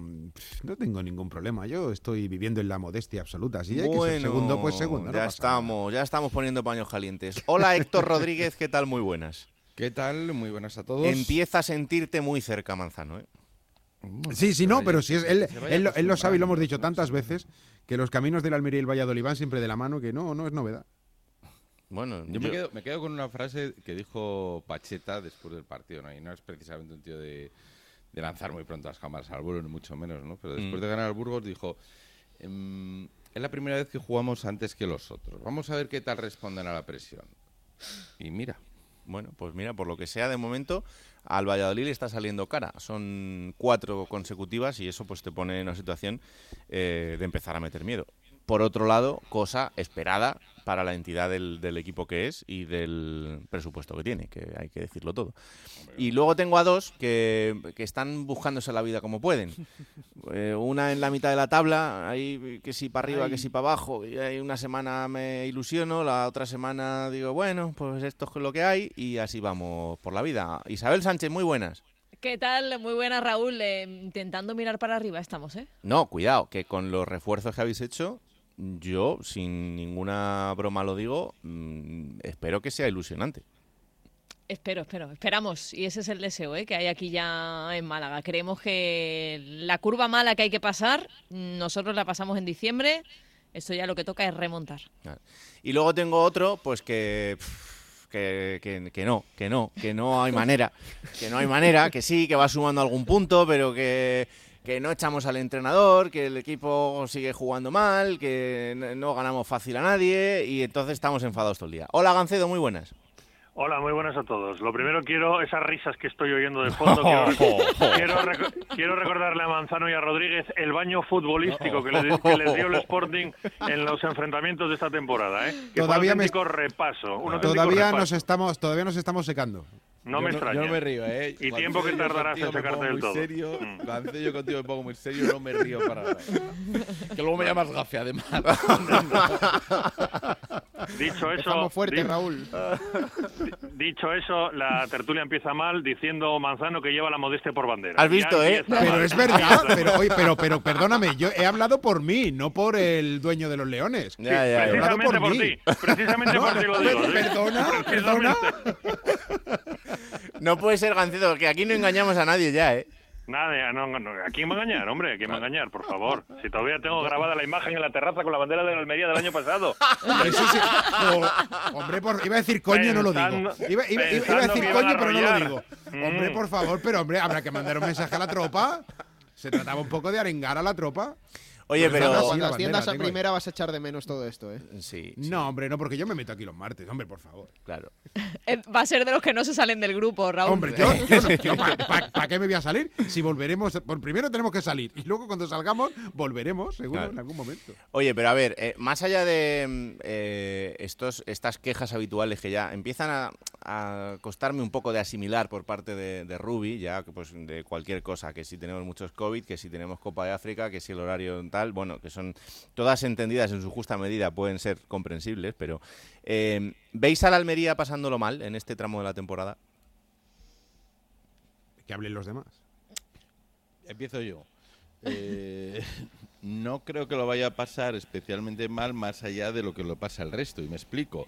no tengo ningún problema. Yo estoy viviendo en la modestia absoluta. Si hay que ser segundo, pues segundo. no ya nada. estamos, ya estamos poniendo paños calientes. Hola Héctor Rodríguez, ¿qué tal? Muy buenas. ¿Qué tal? Muy buenas a todos. Empieza a sentirte muy cerca, Manzano, ¿eh? Sí, sí, no, pero si es él, él, lo- él lo sabe y lo hemos dicho tantas veces que los caminos del Almería y el Valladolid van siempre de la mano que no, no es novedad. Bueno, Yo, Me, quedo, me quedo con una frase que dijo Pacheta después del partido, ¿no? Y no es precisamente un tío de, de lanzar muy pronto las cámaras al vuelo, ni mucho menos, ¿no? Pero después Mm. de ganar al Burgos dijo, "Em, es la primera vez que jugamos antes que los otros. Vamos a ver qué tal responden a la presión. Y mira. Bueno, pues mira, por lo que sea, de momento al Valladolid está saliendo cara. Son cuatro consecutivas y eso pues te pone en una situación eh, de empezar a meter miedo. Por otro lado, cosa esperada para la entidad del, del equipo que es y del presupuesto que tiene, que hay que decirlo todo. Y luego tengo a dos que, que están buscándose la vida como pueden. *laughs* Eh, una en la mitad de la tabla, ahí que si para arriba, que si para abajo. Y ahí una semana me ilusiono, la otra semana digo, bueno, pues esto es lo que hay y así vamos por la vida. Isabel Sánchez, muy buenas. ¿Qué tal? Muy buena, Raúl. Eh, intentando mirar para arriba estamos, ¿eh? No, cuidado, que con los refuerzos que habéis hecho, yo, sin ninguna broma lo digo, mm, espero que sea ilusionante. Espero, espero. Esperamos. Y ese es el deseo ¿eh? que hay aquí ya en Málaga. Creemos que la curva mala que hay que pasar, nosotros la pasamos en diciembre. Esto ya lo que toca es remontar. Y luego tengo otro, pues que, que, que- que no, que no, que no hay manera, que no hay manera, que sí, que va sumando algún punto, pero que, que no echamos al entrenador, que el equipo sigue jugando mal, que no- ganamos fácil a nadie y entonces estamos enfadados todo el día. Hola Gancedo, muy buenas. Hola, muy buenas a todos. Lo primero quiero, esas risas que estoy oyendo de fondo, quiero, *laughs* rec- quiero rec- quiero recordarle a Manzano y a Rodríguez el baño futbolístico que les, que les dio el Sporting en los enfrentamientos de esta temporada. ¿eh? Que Todavía fue un me- auténtico repaso. Un auténtico Todavía repaso. nos estamos, todavía nos estamos secando. No me extraña. Yo no me río, ¿eh? Y Cuando tiempo que yo tardarás en pongo del muy todo. Serio, Mm. Cuando yo contigo me pongo muy serio, no me río para nada. *laughs* Que luego me llamas gafe, además. *laughs* Dicho eso, Empezamos fuerte, di- Raúl. *laughs* dicho eso, la tertulia empieza mal diciendo Manzano que lleva la modestia por bandera. Has visto, ¿eh? Pero mal. es verdad, pero, oye, pero, pero perdóname, yo he hablado por mí, no por el dueño de los leones. Ya, ya, ya. He hablado Precisamente por mí. ti, precisamente No, por ti lo digo. ¿sí? Perdona, perdona. No puede ser Gancedo, que aquí no engañamos a nadie ya, ¿eh? Nada, no, no, ¿a quién va a engañar, hombre? ¿A quién va a engañar, por favor? *laughs* Si todavía tengo grabada la imagen en la terraza con la bandera de la Almería del año pasado. Eso sí, no, hombre, por- iba a decir coño, no lo digo. Iba, iba- iba- iba a decir coño, a pero no lo digo. Mm. Hombre, por favor, pero hombre, habrá que mandar un mensaje a la tropa. Se trataba un poco de arengar a la tropa. Oye, pero... Cuando asciendas a primera vas a echar de menos todo esto, ¿eh? Sí. No, hombre, no, porque yo me meto aquí los martes, hombre, por favor. Claro. *laughs* Eh, Va a ser de los que no se salen del grupo, Raúl. Hombre, yo, *laughs* yo no- yo ¿para qué me voy a salir? Si volveremos, por primero tenemos que salir y luego cuando salgamos volveremos, seguro, Claro. en algún momento. Oye, pero a ver, eh, más allá de mm, eh, estos, estas quejas habituales que ya empiezan a, a costarme un poco de asimilar por parte de, de Ruby, ya que pues de cualquier cosa, que si tenemos muchos COVID, que si tenemos Copa de África, que si el horario tal, bueno, que son todas entendidas en su justa medida, pueden ser comprensibles, pero eh, ¿veis a la Almería pasándolo mal en este tramo de la temporada? Que hablen los demás. Empiezo yo. Eh, no creo que lo vaya a pasar especialmente mal más allá de lo que lo pasa el resto, y me explico.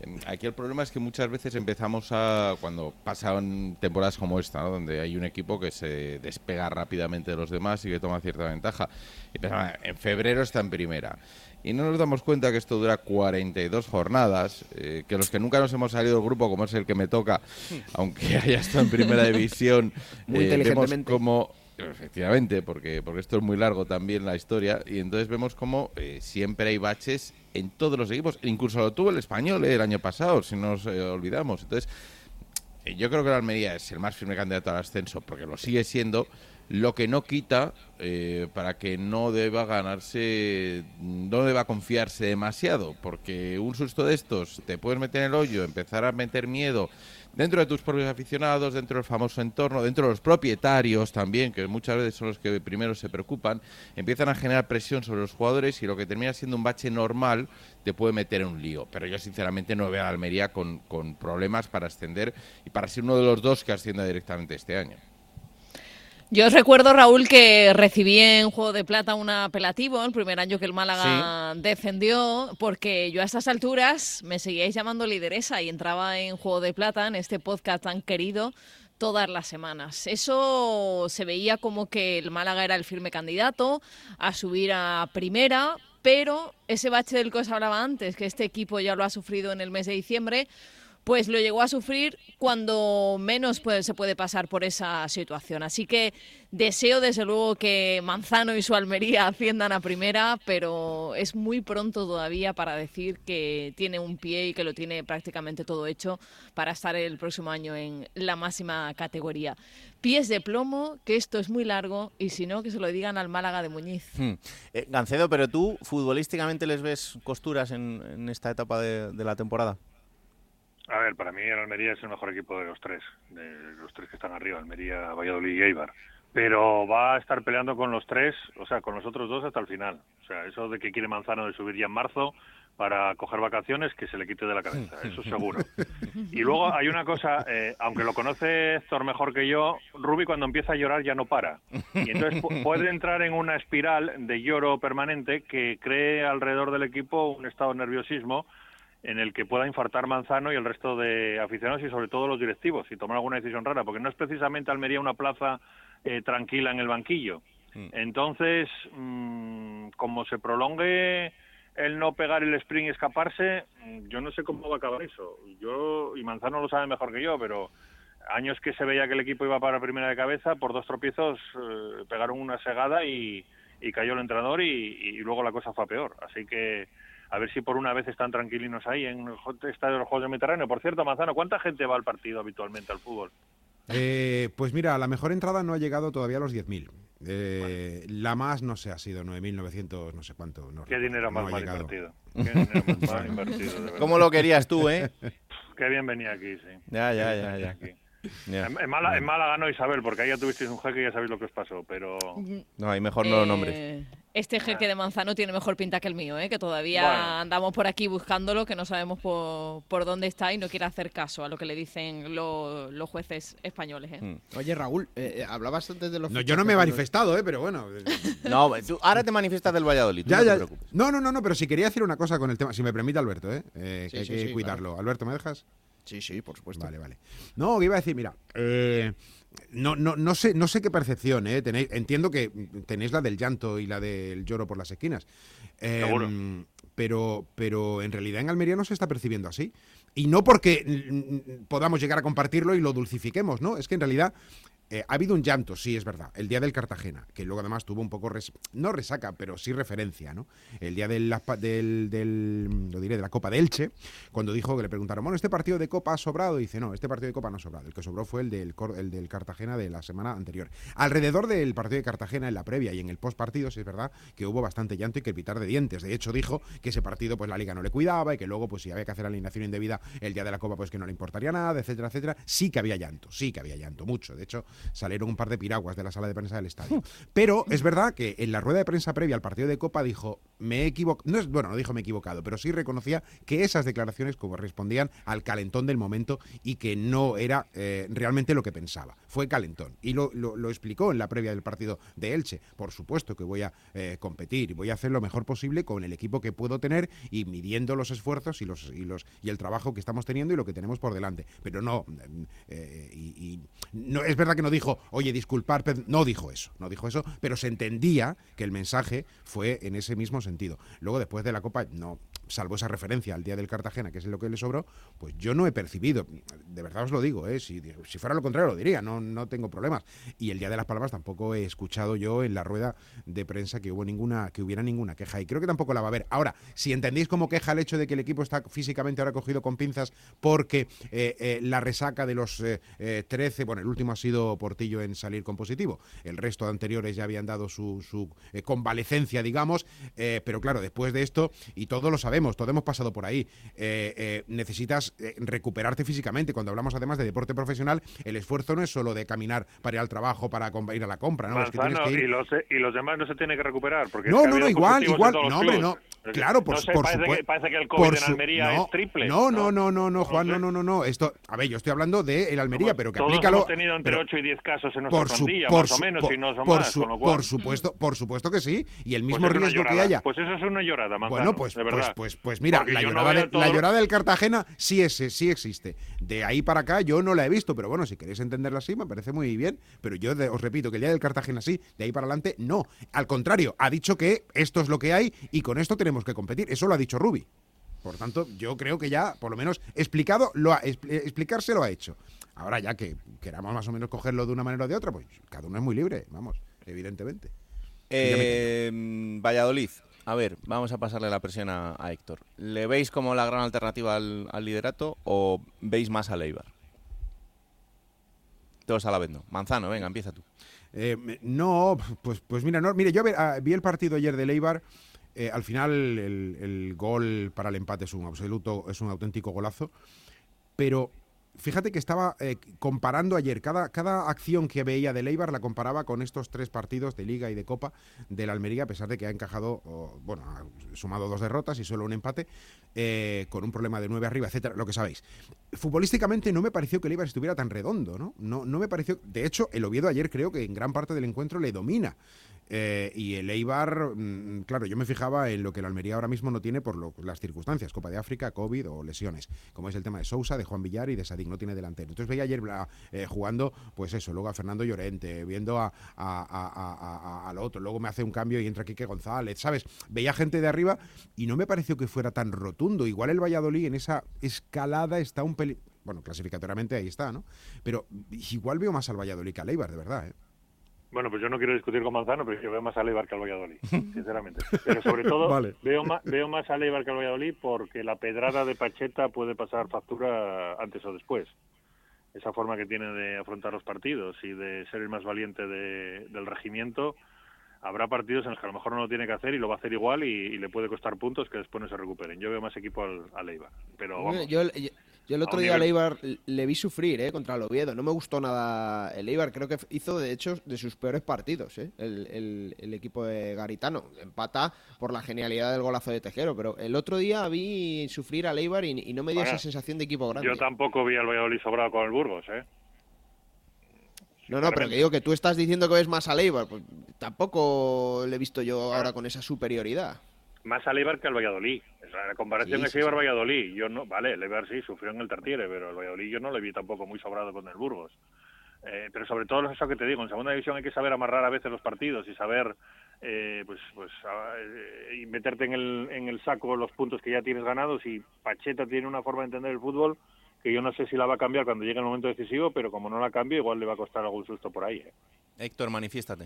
Em, Aquí el problema es que muchas veces empezamos a, cuando pasan temporadas como esta, ¿no? donde hay un equipo que se despega rápidamente de los demás y que toma cierta ventaja. En febrero está en primera. Y no nos damos cuenta que esto dura 42 jornadas, eh, que los que nunca nos hemos salido del grupo, como es el que me toca, aunque *laughs* haya estado en primera división, Muy eh, vemos como Efectivamente, porque, porque esto es muy largo también la historia y entonces vemos como eh, siempre hay baches en todos los equipos, incluso lo tuvo el español eh, el año pasado, si no nos eh, olvidamos. Entonces, eh, yo creo que la Almería es el más firme candidato al ascenso porque lo sigue siendo, lo que no quita para que no deba ganarse, no deba confiarse demasiado, porque un susto de estos te puedes meter en el hoyo, empezar a meter miedo dentro de tus propios aficionados, dentro del famoso entorno, dentro de los propietarios también, que muchas veces son los que primero se preocupan, empiezan a generar presión sobre los jugadores y lo que termina siendo un bache normal te puede meter en un lío. Pero yo sinceramente no veo a Almería con, con problemas para ascender y para ser uno de los dos que ascienda directamente este año. Yo os recuerdo, Raúl, que recibí en Juego de Plata un apelativo el primer año que el Málaga defendió, porque yo a estas alturas me seguíais llamando lideresa y entraba en Juego de Plata, en este podcast tan querido, todas las semanas. Eso se veía como que el Málaga era el firme candidato a subir a primera, pero ese bache del que os hablaba antes, que este equipo ya lo ha sufrido en el mes de diciembre, pues lo llegó a sufrir cuando menos se puede pasar por esa situación. Así que deseo desde luego que Manzano y su Almería asciendan a primera, pero es muy pronto todavía para decir que tiene un pie y que lo tiene prácticamente todo hecho para estar el próximo año en la máxima categoría. Pies de plomo, que esto es muy largo y si no, que se lo digan al Málaga de Muñiz. Hmm. Eh, Gancedo, pero tú futbolísticamente les ves costuras en, esta etapa de la temporada. A ver, para mí el Almería es el mejor equipo de los tres, de los tres que están arriba, Almería, Valladolid y Eibar. Pero va a estar peleando con los tres, o sea, con los otros dos hasta el final. O sea, eso de que quiere Manzano de subir ya en marzo para coger vacaciones, que se le quite de la cabeza, *laughs* eso seguro. Y luego hay una cosa, eh, aunque lo conoce Héctor mejor que yo, Rubi cuando empieza a llorar ya no para. Y entonces pu- puede entrar en una espiral de lloro permanente que cree alrededor del equipo un estado de nerviosismo en el que pueda infartar Manzano y el resto de aficionados y sobre todo los directivos y tomar alguna decisión rara, porque no es precisamente Almería una plaza eh, tranquila en el banquillo. Entonces, mm, como se prolongue el no pegar el sprint y escaparse, mm, yo no sé cómo va a acabar eso. Yo, y Manzano lo sabe mejor que yo, pero años que se veía que el equipo iba para primera de cabeza, por dos tropiezos eh, pegaron una segada y, y cayó el entrenador y, y luego la cosa fue a peor. Así que a ver si por una vez están tranquilinos ahí en el estadio de los Juegos del Mediterráneo. Por cierto, Manzano, ¿cuánta gente va al partido habitualmente al fútbol? Eh, pues mira, la mejor entrada no ha llegado todavía a los 10.000. Eh, La más, no sé, ha sido 9.900, no sé cuánto. no Qué dinero no más mal llegado. invertido. Qué dinero más mal *laughs* invertido, de verdad. ¿Cómo lo querías tú, eh? Qué bien venía aquí, sí. Ya, ya, ya, ya. aquí. Ya. En, en Málaga, en Málaga no, Isabel, porque ahí ya tuvisteis un jeque y ya sabéis lo que os pasó, pero... No, ahí mejor no lo Eh, nombres. Este jeque de Manzano tiene mejor pinta que el mío, ¿eh? que todavía Bueno. andamos por aquí buscándolo, que no sabemos por, por dónde está y no quiere hacer caso a lo que le dicen lo- los jueces españoles. ¿eh? Oye, Raúl, eh, eh, hablabas antes de los. No, yo no me he manifestado, eh, pero bueno. No, tú ahora te manifiestas del Valladolid. tú Ya, no te ya. No, no, no, no, pero si quería decir una cosa con el tema, si me permite Alberto, ¿eh? Eh, Sí, que hay sí, que sí, cuidarlo. Alberto, ¿me dejas? Sí, sí, por supuesto. Vale, vale. No, iba a decir, mira, eh, no, no, no sé, no sé qué percepción, ¿eh? Tenéis, entiendo que tenéis la del llanto y la del lloro por las esquinas. Eh, Seguro. Pero, pero en realidad en Almería no se está percibiendo así. Y no porque podamos llegar a compartirlo y lo dulcifiquemos, ¿no? Es que en realidad Eh, ha habido un llanto, sí, es verdad. El día del Cartagena, que luego además tuvo un poco, res- no resaca, pero sí referencia, ¿no? El día del, del, del- lo diré, de la Copa de Elche, cuando dijo que le preguntaron, bueno, ¿este partido de Copa ha sobrado? Y dice, no, este partido de Copa no ha sobrado. El que sobró fue el del, el del Cartagena de la semana anterior. Alrededor del partido de Cartagena, en la previa y en el post partido, sí es verdad que hubo bastante llanto y que evitar de dientes. De hecho, dijo que ese partido, pues la liga no le cuidaba y que luego, pues si había que hacer alineación indebida el día de la Copa, pues que no le importaría nada, etcétera, etcétera. Sí que había llanto, sí que había llanto, mucho. De hecho, salieron un par de piraguas de la sala de prensa del estadio. Pero es verdad que en la rueda de prensa previa al partido de Copa dijo, me he equivocado, no es, bueno, no dijo me he equivocado, pero sí reconocía que esas declaraciones correspondían al calentón del momento y que no era eh, realmente lo que pensaba. Fue calentón. Y lo, lo- explicó en la previa del partido de Elche. Por supuesto que voy a eh, competir y voy a hacer lo mejor posible con el equipo que puedo tener y midiendo los esfuerzos y los y los y el trabajo que estamos teniendo y lo que tenemos por delante. Pero no, eh, y no es verdad que no dijo, oye, disculpar, ped-". no dijo eso, no dijo eso, pero se entendía que el mensaje fue en ese mismo sentido. Luego, después de la Copa, no, salvo esa referencia al día del Cartagena, que es lo que le sobró, pues yo no he percibido, de verdad os lo digo, ¿eh? si, si fuera lo contrario lo diría, no, no tengo problemas. Y el día de las Palmas tampoco he escuchado yo en la rueda de prensa que hubo ninguna, que hubiera ninguna queja. Y creo que tampoco la va a haber. Ahora, si entendéis como queja el hecho de que el equipo está físicamente ahora cogido con pinzas porque eh, eh, la resaca de los eh, eh, 13, bueno, el último ha sido Portillo en salir con positivo. El resto de anteriores ya habían dado su, convalecencia, digamos. pero claro, después de esto, y todos lo sabemos, todos hemos pasado por ahí, eh, eh, necesitas eh, recuperarte físicamente. Cuando hablamos además de deporte profesional, el esfuerzo no es solo de caminar para ir al trabajo, para ir a la compra, ¿no? Es que tienes Manzano, que ir- y, los, y los demás no se tienen que recuperar. Porque No, no, no, igual, en igual. No, hombre, no. Claro, por, no sé, por parece, supue- que, parece que el por COVID en su- Almería no, es triple. No, no, no, no, no, Juan, no, no, no, no. Esto, a ver, yo estoy hablando de el Almería, pero que Todos aplícalo. hemos tenido entre pero 8 y 10 casos en nuestra por su- plantilla, por más o su- menos, por- y no son por más, su- con lo cual... por supuesto, por supuesto que sí. Y el Pues mismo es una riesgo que haya. Pues eso es una llorada, Manzano, Bueno, pues, de pues, verdad. Pues, pues mira, la no llorada, veo de- todo la lo- llorada del Cartagena sí, es, sí existe. De ahí para acá yo no la he visto, pero bueno, si queréis entenderla así, me parece muy bien. Pero yo de- os repito que el día del Cartagena sí, de ahí para adelante no. Al contrario, ha dicho que esto es lo que hay y con esto tenemos que competir. Eso lo ha dicho Rubi. Por tanto, yo creo que ya, por lo menos, explicado, lo ha, expl- explicarse lo ha hecho. Ahora ya que queramos más o menos cogerlo de una manera o de otra, pues cada uno es muy libre, vamos, evidentemente. Eh, Valladolid. A ver, vamos a pasarle la presión a, Héctor. ¿Le veis como la gran alternativa al, liderato o veis más a Leibar? Todos a la vez no. Manzano, venga, empieza tú. Eh, no, pues, pues mira, no, mire, yo ah, vi el partido ayer de Leibar. eh, al final el, el gol para el empate es un absoluto, es un auténtico golazo. Pero fíjate que estaba eh, comparando ayer cada, cada acción que veía de Leibar la comparaba con estos tres partidos de Liga y de Copa de la Almería, a pesar de que ha encajado, bueno, ha sumado dos derrotas y solo un empate, eh, con un problema de nueve arriba, etcétera, lo que sabéis. Futbolísticamente no me pareció que el Eibar estuviera tan redondo, ¿no? No, no me pareció. De hecho, el Oviedo ayer creo que en gran parte del encuentro le domina. Eh, y el Eibar, mm, claro, yo me fijaba en lo que el Almería ahora mismo no tiene por lo- las circunstancias, Copa de África, COVID o lesiones, como es el tema de Sousa, de Juan Villar y de Sadik, no tiene delantero. Entonces veía ayer eh, jugando, pues eso, luego a Fernando Llorente, viendo a- al otro, luego me hace un cambio y entra Quique González, ¿sabes? Veía gente de arriba y no me pareció que fuera tan rotundo. Igual el Valladolid en esa escalada está un pelín... Bueno, clasificatoriamente ahí está, ¿no? Pero igual veo más al Valladolid que al Eibar, de verdad, ¿eh? Bueno, pues yo no quiero discutir con Manzano, pero yo veo más a Leibar que al Valladolid, *laughs* sinceramente. Pero sobre todo *laughs* Vale. veo, más, veo más a Leibar que al Valladolid porque la pedrada de Pacheta puede pasar factura antes o después. Esa forma que tiene de afrontar los partidos y de ser el más valiente de- del regimiento, habrá partidos en los que a lo mejor no lo tiene que hacer y lo va a hacer igual y, y le puede costar puntos que después no se recuperen. Yo veo más equipo al, al Eibar. Pero vamos, Yo, yo- yo el a otro día al nivel- Eibar le vi sufrir eh, contra el Oviedo. No me gustó nada el Eibar. Creo que hizo, de hecho, de sus peores partidos eh, el, el- el equipo de Garitano. Empata por la genialidad del golazo de Tejero. Pero el otro día vi sufrir al Eibar y, y no me dio esa sensación de equipo grande. yo tampoco vi al Valladolid sobrado con el Burgos, ¿eh? No, no, pero que digo que tú estás diciendo que ves más al Eibar. Pues tampoco le he visto yo ahora con esa superioridad. Más al Eibar que al Valladolid. La comparación Sí, es sí, Eibar-Valladolid. Yo no, vale, el Eibar sí sufrió en el Tartiere, pero el Valladolid yo no le vi tampoco muy sobrado con el Burgos. Eh, pero sobre todo eso que te digo, en segunda división hay que saber amarrar a veces los partidos y saber eh, pues pues a- eh, y meterte en el, en el saco los puntos que ya tienes ganados y Pacheta tiene una forma de entender el fútbol que yo no sé si la va a cambiar cuando llegue el momento decisivo, pero como no la cambie, igual le va a costar algún susto por ahí. ¿eh? Héctor, manifiéstate.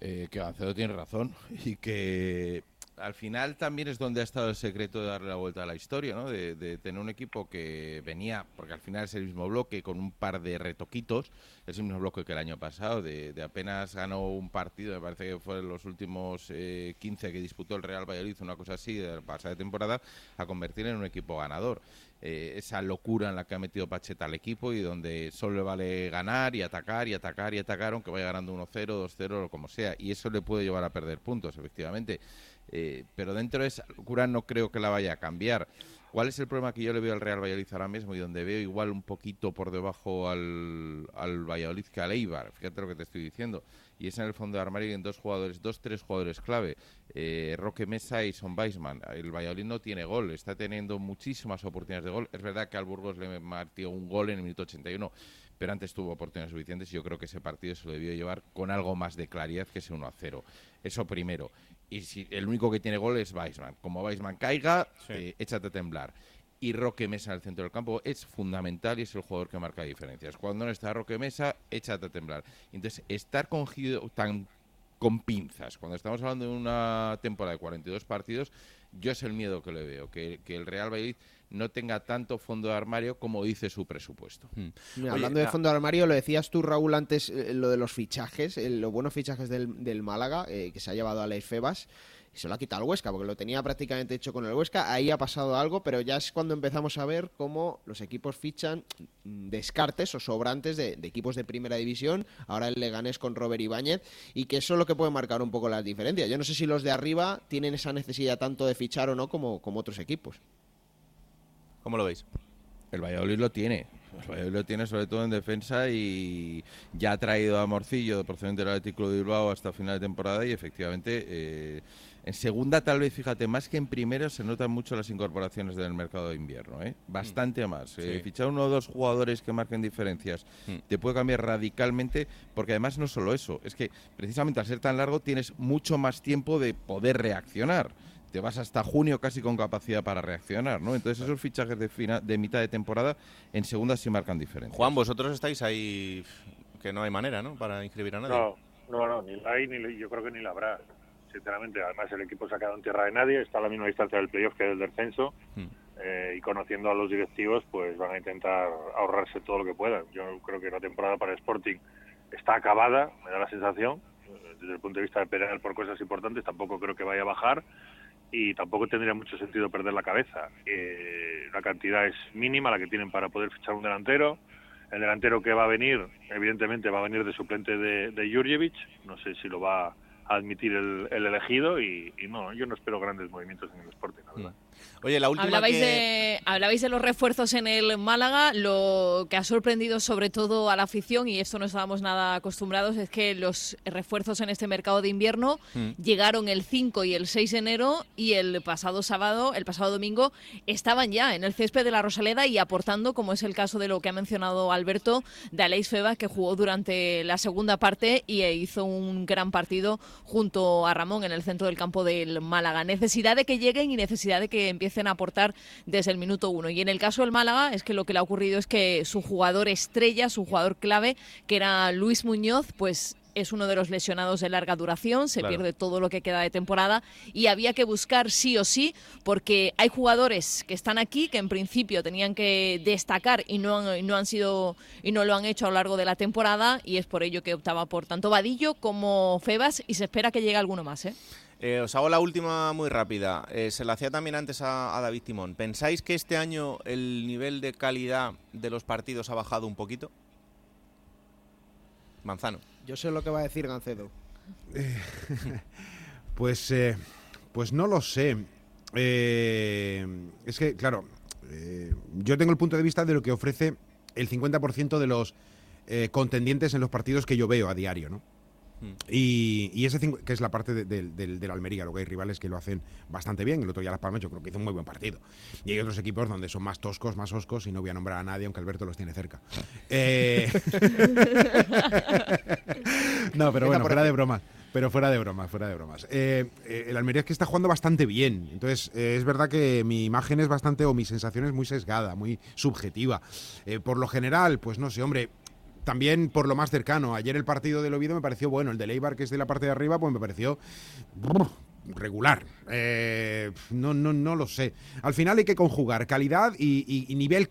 Eh, que Gancedo tiene razón y que al final también es donde ha estado el secreto de darle la vuelta a la historia, ¿no? De, de tener un equipo que venía, porque al final es el mismo bloque, con un par de retoquitos, es el mismo bloque que el año pasado, de, de apenas ganó un partido, me parece que fue en los últimos eh, 15 que disputó el Real Valladolid, una cosa así, de la pasada temporada, a convertir en un equipo ganador. Eh, esa locura en la que ha metido Pacheta al equipo y donde solo le vale ganar y atacar y atacar y atacar, aunque vaya ganando 1-0, 2-0 o como sea. Y eso le puede llevar a perder puntos, efectivamente. Eh, pero dentro de esa locura no creo que la vaya a cambiar. ¿Cuál es el problema que yo le veo al Real Valladolid ahora mismo y donde veo igual un poquito por debajo al, al Valladolid que al Eibar? Fíjate lo que te estoy diciendo. Y es en el fondo de armario en dos jugadores, dos, tres jugadores clave, eh, Roque Mesa y Son Weisman. El Valladolid no tiene gol, está teniendo muchísimas oportunidades de gol. Es verdad que al Burgos le martió un gol en el minuto 81, pero antes tuvo oportunidades suficientes y yo creo que ese partido se lo debió llevar con algo más de claridad que ese 1 a 0. Eso primero. Y si el único que tiene gol es Weisman. Como Weisman caiga, eh, échate a temblar. Y Roque Mesa en el centro del campo es fundamental y es el jugador que marca diferencias. Cuando no está Roque Mesa, échate a temblar. Entonces, estar con Gido tan con pinzas, cuando estamos hablando de una temporada de 42 partidos, yo es el miedo que le veo, que, que el Real Valladolid no tenga tanto fondo de armario como dice su presupuesto. Mira, hablando de fondo de armario, lo decías tú, Raúl, antes, eh, lo de los fichajes, eh, los buenos fichajes del, del Málaga, eh, que se ha llevado a Leis Febas, y se lo ha quitado al Huesca, porque lo tenía prácticamente hecho con el Huesca. Ahí ha pasado algo, pero ya es cuando empezamos a ver cómo los equipos fichan mm, descartes o sobrantes de, de equipos de primera división. Ahora el Leganés con Robert Ibáñez, y que eso es lo que puede marcar un poco las diferencias. Yo no sé si los de arriba tienen esa necesidad tanto de fichar o no como, como otros equipos. ¿Cómo lo veis? El Valladolid lo tiene. El Valladolid lo tiene sobre todo en defensa y ya ha traído a Morcillo procedente del Atlético de Bilbao hasta final de temporada y efectivamente eh, en segunda tal vez, fíjate, más que en primera se notan mucho las incorporaciones del mercado de invierno, ¿eh? bastante más. Eh, Sí. fichar uno o dos jugadores que marquen diferencias Mm. te puede cambiar radicalmente porque además no solo eso, es que precisamente al ser tan largo tienes mucho más tiempo de poder reaccionar. Te vas hasta junio casi con capacidad para reaccionar, ¿no? Entonces esos fichajes de, fina- de mitad de temporada en segunda sí marcan diferencia. Juan, vosotros estáis ahí que no hay manera, ¿no? Para inscribir a nadie. No, no, no, ni la hay, ni la- yo creo que ni la habrá. Sinceramente, además el equipo se ha quedado en tierra de nadie, está a la misma distancia del playoff que del descenso. Hmm. eh, y conociendo a los directivos, pues van a intentar ahorrarse todo lo que puedan. Yo creo que la temporada para el Sporting está acabada, me da la sensación, desde el punto de vista de pelear por cosas importantes, tampoco creo que vaya a bajar y tampoco tendría mucho sentido perder la cabeza. Eh, la cantidad es mínima la que tienen para poder fichar un delantero. El delantero que va a venir, evidentemente, va a venir de suplente de, de Jurjevic. No sé si lo va a admitir el, el elegido y, no, yo no espero grandes movimientos en el Sporting, la verdad. Oye, la última Hablabais, que... de, hablabais de los refuerzos en el Málaga. Lo que ha sorprendido sobre todo a la afición, y esto no estábamos nada acostumbrados, es que los refuerzos en este mercado de invierno Mm. llegaron el 5 y el 6 de enero y el pasado sábado, el pasado domingo, estaban ya en el césped de la Rosaleda y aportando, como es el caso de lo que ha mencionado Alberto, de Aleix Febas, que jugó durante la segunda parte y eh, hizo un gran partido junto a Ramón en el centro del campo del Málaga. Necesidad de que lleguen y necesidad de que empiecen a aportar desde el minuto uno. Y en el caso del Málaga es que lo que le ha ocurrido es que su jugador estrella, su jugador clave, que era Luis Muñoz, pues es uno de los lesionados de larga duración, se Claro. pierde todo lo que queda de temporada y había que buscar sí o sí, porque hay jugadores que están aquí que en principio tenían que destacar y no han, y no han sido y no lo han hecho a lo largo de la temporada y es por ello que optaba por tanto Vadillo como Febas y se espera que llegue alguno más, ¿eh? Eh, os hago la última muy rápida. Eh, se la hacía también antes a, a David Timón. ¿Pensáis que este año el nivel de calidad de los partidos ha bajado un poquito? Manzano. Yo sé lo que va a decir Gancedo. *laughs* Pues, eh, pues no lo sé. Eh, es que, claro, eh, yo tengo el punto de vista de lo que ofrece el 50% de los eh, contendientes en los partidos que yo veo a diario, ¿no? Y, y ese cincu- que es la parte de- del Almería, luego hay rivales que lo hacen bastante bien. El otro día Las Palmas yo creo que hizo un muy buen partido. Y hay otros equipos donde son más toscos, más oscos, y no voy a nombrar a nadie, aunque Alberto los tiene cerca. Eh, *laughs* no, pero bueno, fuera de bromas. Pero fuera de bromas, fuera de bromas. Eh, eh, el Almería es que está jugando bastante bien. Entonces, eh, es verdad que mi imagen es bastante, o mi sensación es muy sesgada, muy subjetiva. Eh, por lo general, pues no sé, hombre, también por lo más cercano. Ayer el partido del Oviedo me pareció bueno, el de Leibar, que es de la parte de arriba, pues me pareció regular. Eh, no, no, no lo sé. Al final hay que conjugar calidad y, nivel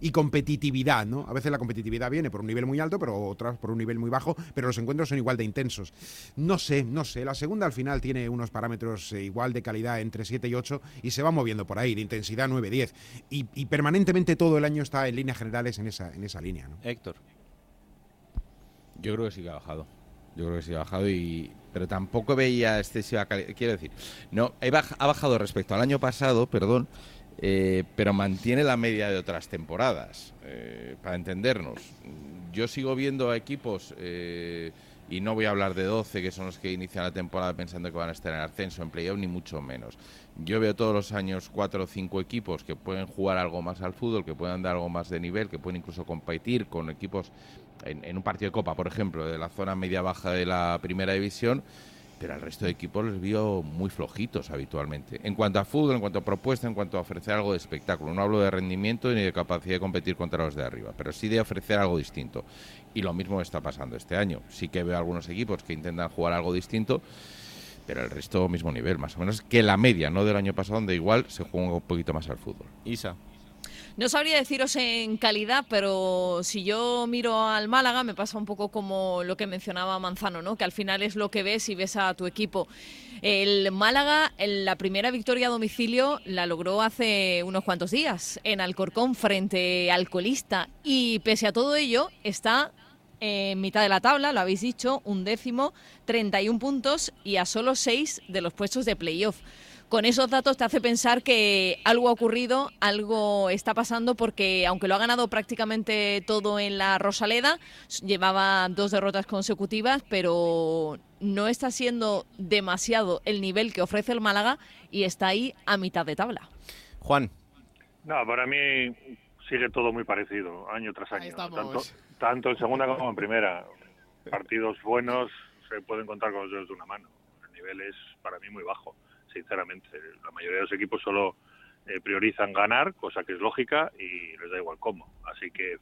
y, competitividad, ¿no? A veces la competitividad viene por un nivel muy alto, pero otras por un nivel muy bajo, pero los encuentros son igual de intensos. No sé, no sé. La segunda al final tiene unos parámetros eh, igual de calidad entre 7 y 8 y se va moviendo por ahí, de intensidad 9-10. Y, y permanentemente todo el año está en líneas generales en esa, en esa línea, ¿no? Héctor. Yo creo que sí que ha bajado. Yo creo que sí ha bajado y pero tampoco veía excesiva calidad. Quiero decir, no, ha bajado respecto al año pasado, perdón, eh, pero mantiene la media de otras temporadas. eh, para entendernos, yo sigo viendo a equipos eh, y no voy a hablar de 12 que son los que inician la temporada pensando que van a estar en ascenso, en playoff, ni mucho menos. Yo veo todos los años cuatro o cinco equipos que pueden jugar algo más al fútbol, que puedan dar algo más de nivel, que pueden incluso competir con equipos en, un partido de Copa, por ejemplo, de la zona media-baja de la primera división, pero al resto de equipos les veo muy flojitos habitualmente. En cuanto a fútbol, en cuanto a propuesta, en cuanto a ofrecer algo de espectáculo. No hablo de rendimiento ni de capacidad de competir contra los de arriba, pero sí de ofrecer algo distinto. Y lo mismo está pasando este año. Sí que veo algunos equipos que intentan jugar algo distinto, pero el resto mismo nivel, más o menos que la media, no del año pasado, donde igual se juega un poquito más al fútbol. Isa. No sabría deciros en calidad, pero si yo miro al Málaga me pasa un poco como lo que mencionaba Manzano, ¿no? Que al final es lo que ves y ves a tu equipo. El Málaga, la primera victoria a domicilio la logró hace unos cuantos días en Alcorcón frente al colista y pese a todo ello está en mitad de la tabla, lo habéis dicho, un décimo, 31 puntos y a solo 6 de los puestos de playoff. Con esos datos te hace pensar que algo ha ocurrido, algo está pasando, porque aunque lo ha ganado prácticamente todo en la Rosaleda, llevaba dos derrotas consecutivas, pero no está siendo demasiado el nivel que ofrece el Málaga y está ahí a mitad de tabla. Juan. No, para mí sigue todo muy parecido, año tras año. tanto en segunda como en primera. Partidos buenos se pueden contar con los dedos de una mano. El nivel es para mí muy bajo, sinceramente. La mayoría de los equipos solo eh, priorizan ganar, cosa que es lógica, y les da igual cómo. Así que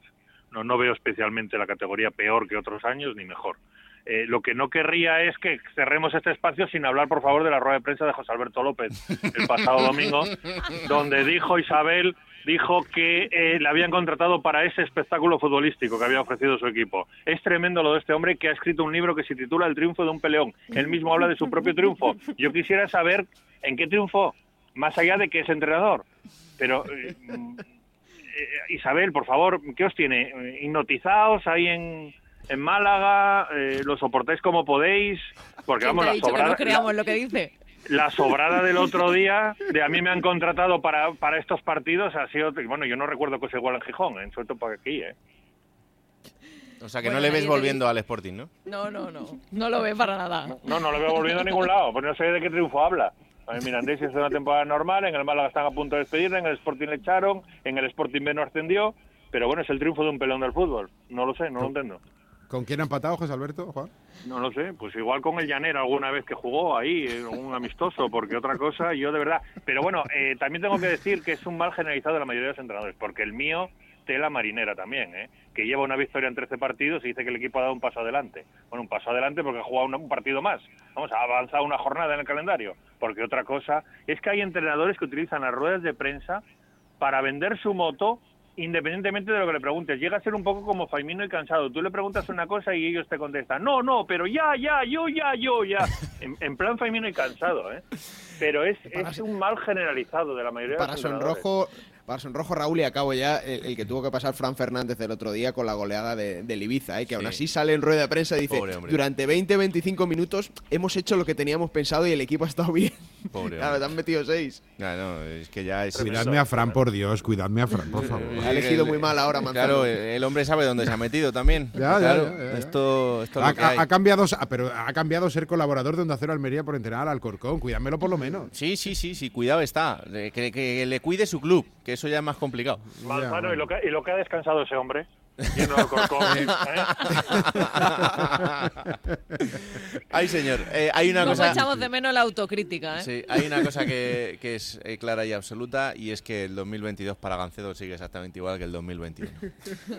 no, no veo especialmente la categoría peor que otros años ni mejor. Eh, lo que no querría es que cerremos este espacio sin hablar, por favor, de la rueda de prensa de José Alberto López el pasado domingo, *laughs* donde dijo Isabel, dijo que eh, le habían contratado para ese espectáculo futbolístico que había ofrecido su equipo. Es tremendo lo de este hombre que ha escrito un libro que se titula El triunfo de un peleón. Él mismo habla de su propio triunfo. Yo quisiera saber en qué triunfó, más allá de que es entrenador. Pero eh, mm, eh, Isabel, por favor, ¿qué os tiene? ¿Hipnotizados ahí en, en Málaga? Eh, ¿Lo soportáis como podéis? Porque ¿Quién vamos, la sobrada, no creamos lo que dice? La sobrada del otro día, de a mí me han contratado para, para estos partidos, ha sido, bueno, yo no recuerdo que sea igual en Gijón, en suelto para aquí, ¿eh? O sea que Bueno, no le ves volviendo al Sporting, ¿no? No, no, no. No lo ve para nada. No, no lo veo volviendo a ningún lado, pues no sé de qué triunfo habla. A mí Mirandés hizo una temporada normal, en el Málaga están a punto de despedirle, en el Sporting le echaron, en el Sporting B no ascendió, pero bueno, es el triunfo de un pelón del fútbol. No lo sé, no lo entiendo. ¿Con quién ha empatado José Alberto, Juan? No lo sé, pues igual con el Llanero alguna vez que jugó ahí, un amistoso, porque otra cosa, yo de verdad. Pero bueno, eh, también tengo que decir que es un mal generalizado de la mayoría de los entrenadores, porque el mío, tela marinera también, ¿eh? que lleva una victoria en 13 partidos y dice que el equipo ha dado un paso adelante. Bueno, un paso adelante porque ha jugado un, un partido más. Vamos, ha avanzado una jornada en el calendario. Porque otra cosa es que hay entrenadores que utilizan las ruedas de prensa para vender su moto independientemente de lo que le preguntes. Llega a ser un poco como Faimino y cansado. Tú le preguntas una cosa y ellos te contestan, no, no, pero ya, ya, yo, ya, yo, ya. En, en plan Faimino y cansado, ¿eh? Pero es, es un mal generalizado de la mayoría Para de los sonrojo, para sonrojo Raúl y acabo ya el, el que tuvo que pasar Fran Fernández el otro día con la goleada de, del Ibiza, ¿eh? que aún así sale en rueda de prensa y dice, durante 20-25 minutos hemos hecho lo que teníamos pensado y el equipo ha estado bien. Pobre *laughs* claro, te han metido seis. Ya, no, es que ya es... Cuidadme a Fran, por Dios, cuidadme a Fran, por favor. Ha elegido muy mal ahora, Manzano. Claro, el hombre sabe dónde se ha metido también. Ya, claro, ya, ya, ya. Esto, esto es Ha, lo que hay. ha- ha cambiado, ah, pero ha cambiado ser colaborador de Onda Cero Almería por entrenar al Alcorcón. Cuídamelo por lo menos. Sí, sí, sí, sí, cuidado está. Que, que le cuide su club, que eso ya es más complicado. Manzano, ¿y lo, que, ¿y lo que ha descansado ese hombre? *laughs* ¿eh? Ay, señor. eh, hay una ¿Cómo cosa. echamos de menos la autocrítica, eh? Sí, hay una cosa que, que es eh, clara y absoluta y es que el 2022 para Gancedo sigue exactamente igual que el 2021.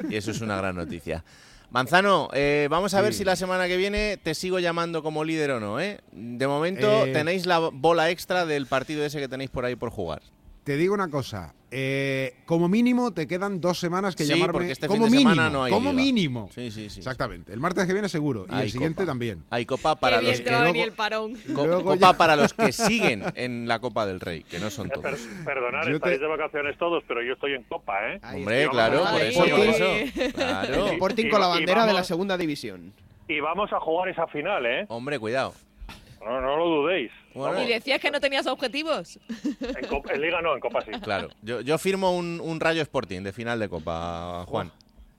Y eso es una gran noticia. Manzano, eh, vamos a ver si la semana que viene te sigo llamando como líder o no, ¿eh? De momento Eh. tenéis la bola extra del partido ese que tenéis por ahí por jugar. Te digo una cosa. eh, como mínimo te quedan dos semanas que Sí, llamarme. porque este como fin de mínimo. semana no hay como liga. mínimo. Sí, sí, sí. Exactamente. El martes que viene seguro. Y el siguiente copa. también. Hay copa para Qué los que luego- el parón. co- Luego copa ya- para los que *laughs* siguen en la Copa del Rey, que no son Per- todos. Perdonad, Yo estáis te- de vacaciones todos, pero yo estoy en Copa, ¿eh? Hombre, claro, por eso, por Sporting. eso. Claro. Sporting Y- con la bandera de la segunda división. Y vamos a jugar esa final, ¿eh? Hombre, cuidado. No, no lo dudéis. Bueno. Y decías que no tenías objetivos. En, Copa- en Liga no, en Copa sí. Claro. Yo, yo firmo un, un Rayo Sporting de final de Copa, Juan.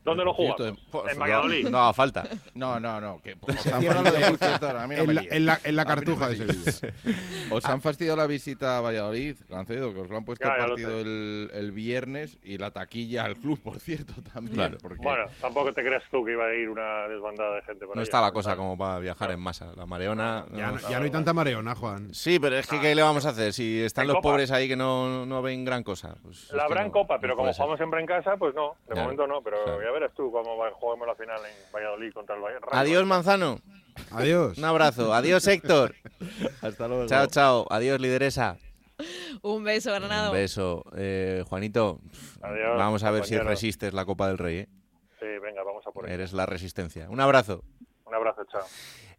¿Dónde lo pues, En no, Valladolid. No falta. No, no, no. Que, *laughs* os, Se han cierra lo de fastidiado- Pucela. Cierto, a mí no me En la, en la- en cartuja de. Sevilla. *laughs* Os han fastidiado la visita a Valladolid, Gancedo, que os lo han puesto Ya, partido el, el viernes y la taquilla al club, por cierto, *laughs* también. Claro. porque- Bueno, tampoco te creas tú que iba a ir una desbandada de gente por No allá. está la cosa como para viajar en masa. La mareona. Ya, no- ya no hay tanta mareona, Juan. Sí, pero es que ¿qué le vamos a hacer? Si están En los Copa. pobres ahí que no, no ven gran cosa. Pues es La en Copa, pero como jugamos siempre en casa, pues no. De Claro, momento no, pero claro. ya verás tú cómo juguemos la final en Valladolid contra el Bayern. Adiós, Manzano. Adiós. Un abrazo. Adiós, Héctor. *laughs* Hasta luego. Chao, chao. Adiós, lideresa. Un beso, Granado. Un beso. Eh, Juanito, Adiós, vamos a ver si compañero. resistes la Copa del Rey. ¿eh? Sí, venga, vamos a por ello. Eres la resistencia. Un abrazo. Un abrazo, chao.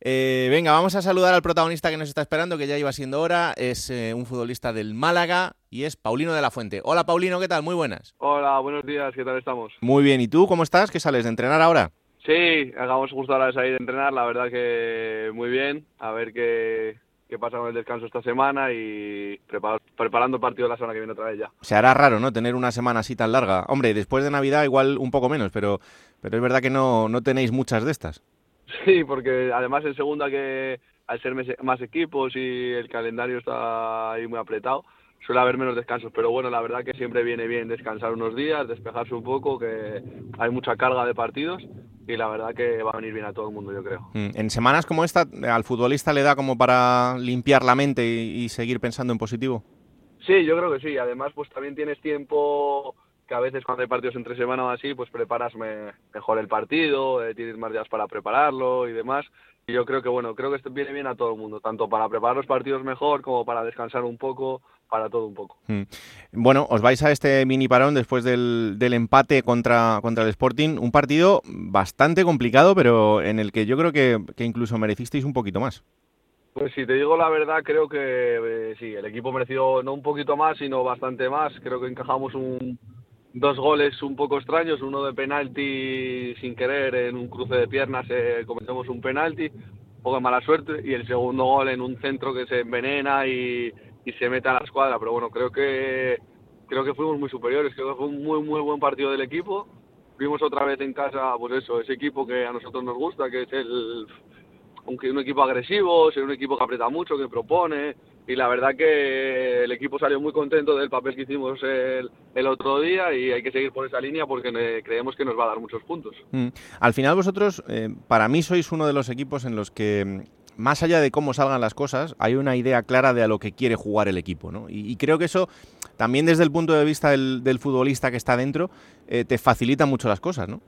Eh, venga, vamos a saludar al protagonista que nos está esperando, que ya iba siendo hora. Es eh, un futbolista del Málaga y es Paulino de la Fuente. Hola, Paulino, ¿qué tal? Muy buenas. Hola, buenos días, ¿qué tal estamos? Muy bien. ¿Y tú cómo estás? ¿Qué sales de entrenar ahora? Sí, acabamos justo ahora de salir de entrenar, la verdad que muy bien, a ver qué, qué pasa con el descanso esta semana y prepar- preparando el partido de la semana que viene otra vez ya. Se hará raro, ¿no? Tener una semana así tan larga. Hombre, después de Navidad igual un poco menos, pero, pero es verdad que no, no tenéis muchas de estas. Sí, porque además en segunda que al ser más equipos y el calendario está ahí muy apretado, suele haber menos descansos, pero bueno, la verdad que siempre viene bien descansar unos días, despejarse un poco, que hay mucha carga de partidos y la verdad que va a venir bien a todo el mundo, yo creo. Mm, En semanas como esta, al futbolista le da como para limpiar la mente y, y seguir pensando en positivo. Sí, yo creo que sí. Además, pues también tienes tiempo que a veces cuando hay partidos entre semana o así, pues preparas me- mejor el partido, eh, tienes más días para prepararlo y demás. Y yo creo que, bueno, creo que esto viene bien a todo el mundo, tanto para preparar los partidos mejor como para descansar un poco, para todo un poco. Mm. Bueno, os vais a este mini parón después del, del empate contra, contra el Sporting. Un partido bastante complicado, pero en el que yo creo que, que incluso merecisteis un poquito más. Pues si te digo la verdad, creo que eh, sí, el equipo mereció no un poquito más, sino bastante más. Creo que encajamos un, dos goles un poco extraños, uno de penalti sin querer en un cruce de piernas eh, cometemos un penalti, un poco de mala suerte, y el segundo gol en un centro que se envenena y, y se mete a la escuadra. Pero bueno, creo que creo que fuimos muy superiores, creo que fue un muy muy buen partido del equipo. Vimos otra vez en casa, pues eso, ese equipo que a nosotros nos gusta, que es el un, un equipo agresivo, es un equipo que aprieta mucho, que propone, y la verdad que el equipo salió muy contento del papel que hicimos el, el otro día y hay que seguir por esa línea porque ne- creemos que nos va a dar muchos puntos. Mm. Al final vosotros, eh, para mí sois uno de los equipos en los que, mm, más allá de cómo salgan las cosas, hay una idea clara de a lo que quiere jugar el equipo. ¿no? Y, y creo que eso, también desde el punto de vista del, del futbolista que está dentro, eh, te facilita mucho las cosas, ¿no?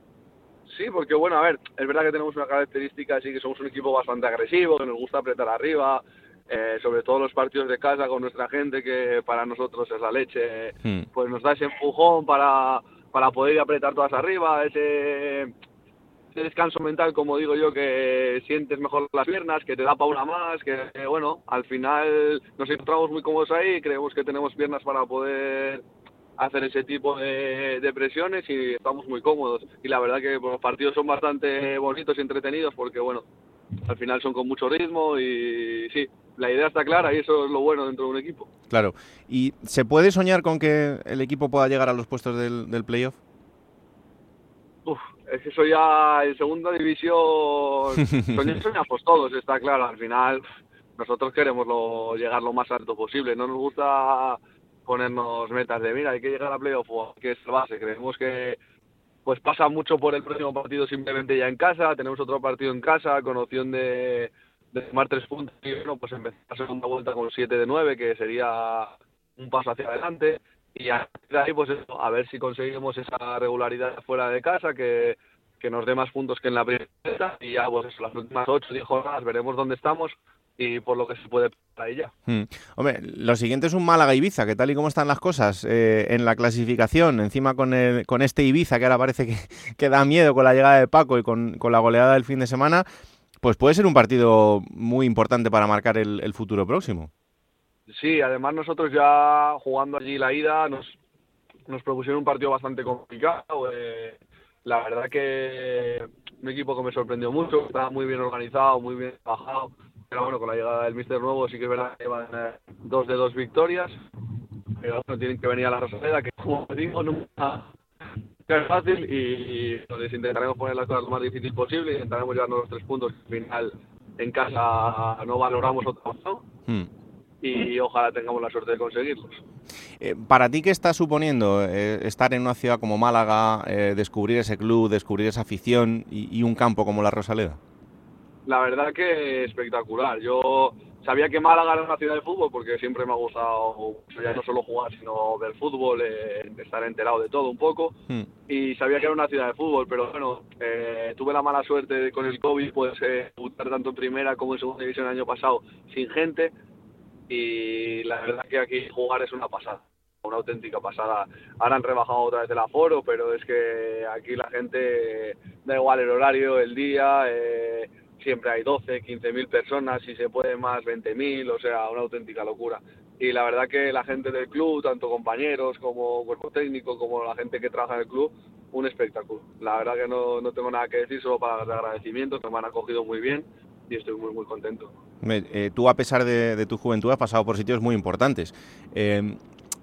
Sí, porque bueno, a ver, es verdad que tenemos una característica así que somos un equipo bastante agresivo, que nos gusta apretar arriba, eh, sobre todo los partidos de casa con nuestra gente, que para nosotros es la leche, pues nos da ese empujón para, para poder apretar todas arriba, ese, ese descanso mental, como digo yo, que sientes mejor las piernas, que te da para una más, que eh, bueno, al final nos encontramos muy cómodos ahí creemos que tenemos piernas para poder hacer ese tipo de, de presiones y estamos muy cómodos. Y la verdad que pues, los partidos son bastante bonitos y entretenidos porque, bueno, al final son con mucho ritmo y sí, la idea está clara y eso es lo bueno dentro de un equipo. Claro. ¿Y se puede soñar con que el equipo pueda llegar a los puestos del, del playoff? Uf, es que eso ya en segunda división *laughs* soñamos todos, está claro. Al final nosotros queremos lo- llegar lo más alto posible. No nos gusta ponernos metas de mira, hay que llegar a playoff o hay que salvarse. Creemos que pues pasa mucho por el próximo partido simplemente ya en casa, tenemos otro partido en casa con opción de, de tomar tres puntos y bueno, pues empezar la segunda vuelta con 7 de 9, que sería un paso hacia adelante. Y a de ahí, pues eso, a ver si conseguimos esa regularidad fuera de casa, que, que nos dé más puntos que en la primera vuelta. Y ya, pues las últimas 8 10 jornadas veremos dónde estamos y por lo que se puede para ella. Hmm. Hombre, lo siguiente es un Málaga-Ibiza, que tal y como están las cosas eh, en la clasificación, encima con, el, con este Ibiza que ahora parece que, que da miedo con la llegada de Paco y con, con la goleada del fin de semana, pues puede ser un partido muy importante para marcar el, futuro próximo. Sí, además nosotros ya jugando allí la ida nos, nos propusieron un partido bastante complicado. eh, la verdad que un equipo que me sorprendió mucho, estaba muy bien organizado, muy bien trabajado. Pero bueno, con la llegada del Mister Nuevo sí que es verdad que llevan eh, dos de dos victorias. Pero bueno, tienen que venir a la Rosaleda, que como digo, nunca es fácil y les intentaremos poner las cosas lo más difícil posible, intentaremos llevarnos los tres puntos al final en casa no valoramos otra opción Hmm. y ojalá tengamos la suerte de conseguirlos. Eh, ¿Para ti qué está suponiendo eh, estar en una ciudad como Málaga, eh, descubrir ese club, descubrir esa afición y, y un campo como la Rosaleda? La verdad que espectacular. Yo sabía que Málaga era una ciudad de fútbol porque siempre me ha gustado ya no solo jugar, sino ver fútbol, eh, estar enterado de todo un poco. Hmm. Y sabía que era una ciudad de fútbol, pero bueno, eh, tuve la mala suerte con el COVID, pues eh, debutar tanto en primera como en segunda división el año pasado sin gente. Y la verdad que aquí jugar es una pasada, una auténtica pasada. Ahora han rebajado otra vez el aforo, pero es que aquí la gente, da igual el horario, el día, eh, siempre hay 12, 15 mil personas, si se puede más 20 mil, o sea, una auténtica locura. Y la verdad que la gente del club, tanto compañeros como cuerpo técnico, como la gente que trabaja en el club, un espectáculo. La verdad que no, no tengo nada que decir, solo para dar agradecimientos, que me han acogido muy bien y estoy muy, muy contento. Eh, tú, a pesar de, de tu juventud, has pasado por sitios muy importantes. Eh,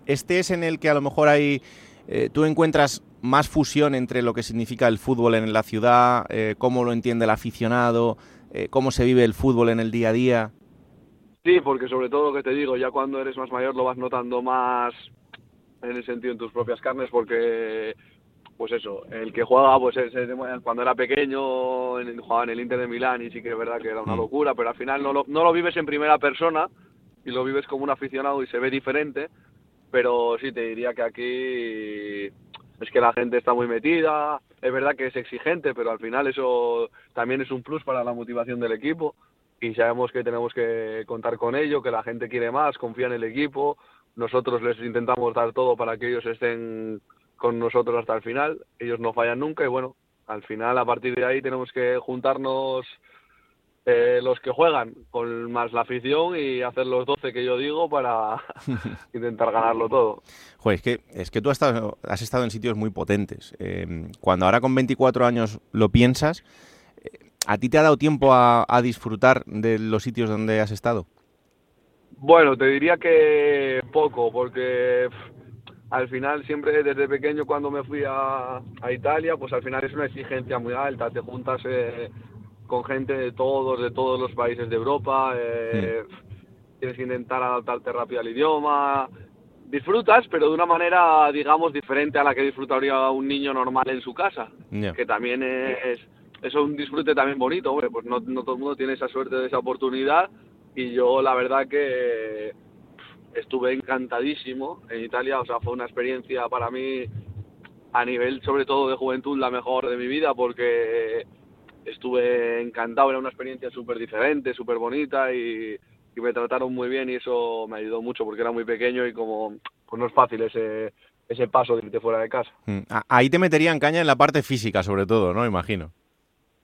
este es en el que a lo mejor hay. eh, tú encuentras más fusión entre lo que significa el fútbol en la ciudad, eh, cómo lo entiende el aficionado, eh, cómo se vive el fútbol en el día a día. Sí, porque sobre todo lo que te digo, ya cuando eres más mayor lo vas notando más en el sentido en tus propias carnes, porque pues eso, el que juega, pues es- es- cuando era pequeño jugaba en el Inter de Milán y sí que es verdad que era una locura, pero al final no lo, no lo vives en primera persona y lo vives como un aficionado y se ve diferente, pero sí te diría que aquí es que la gente está muy metida, es verdad que es exigente, pero al final eso también es un plus para la motivación del equipo. Y sabemos que tenemos que contar con ello, que la gente quiere más, confía en el equipo, nosotros les intentamos dar todo para que ellos estén con nosotros hasta el final, ellos no fallan nunca y bueno, al final a partir de ahí tenemos que juntarnos eh, los que juegan con más la afición y hacer los 12 que yo digo para *laughs* intentar ganarlo todo. Joder, es que, es que tú has estado, has estado en sitios muy potentes. Eh, cuando ahora con 24 años lo piensas, eh, ¿a ti te ha dado tiempo a, a disfrutar de los sitios donde has estado? Bueno, te diría que poco, porque al final siempre desde pequeño cuando me fui a, a Italia, pues al final es una exigencia muy alta, te juntas eh, con gente de todos, de todos los países de Europa, eh, tienes que intentar adaptarte rápido al idioma, disfrutas, pero de una manera, digamos, diferente a la que disfrutaría un niño normal en su casa, que también es, es un disfrute también bonito, hombre, pues no, no todo el mundo tiene esa suerte de esa oportunidad y yo la verdad que estuve encantadísimo en Italia, o sea, fue una experiencia para mí a nivel sobre todo de juventud la mejor de mi vida porque estuve encantado, era una experiencia súper diferente, súper bonita y, y me trataron muy bien y eso me ayudó mucho porque era muy pequeño y como pues no es fácil ese, ese paso de irte fuera de casa. Mm, Ahí te meterían caña en la parte física, sobre todo, ¿no? Imagino.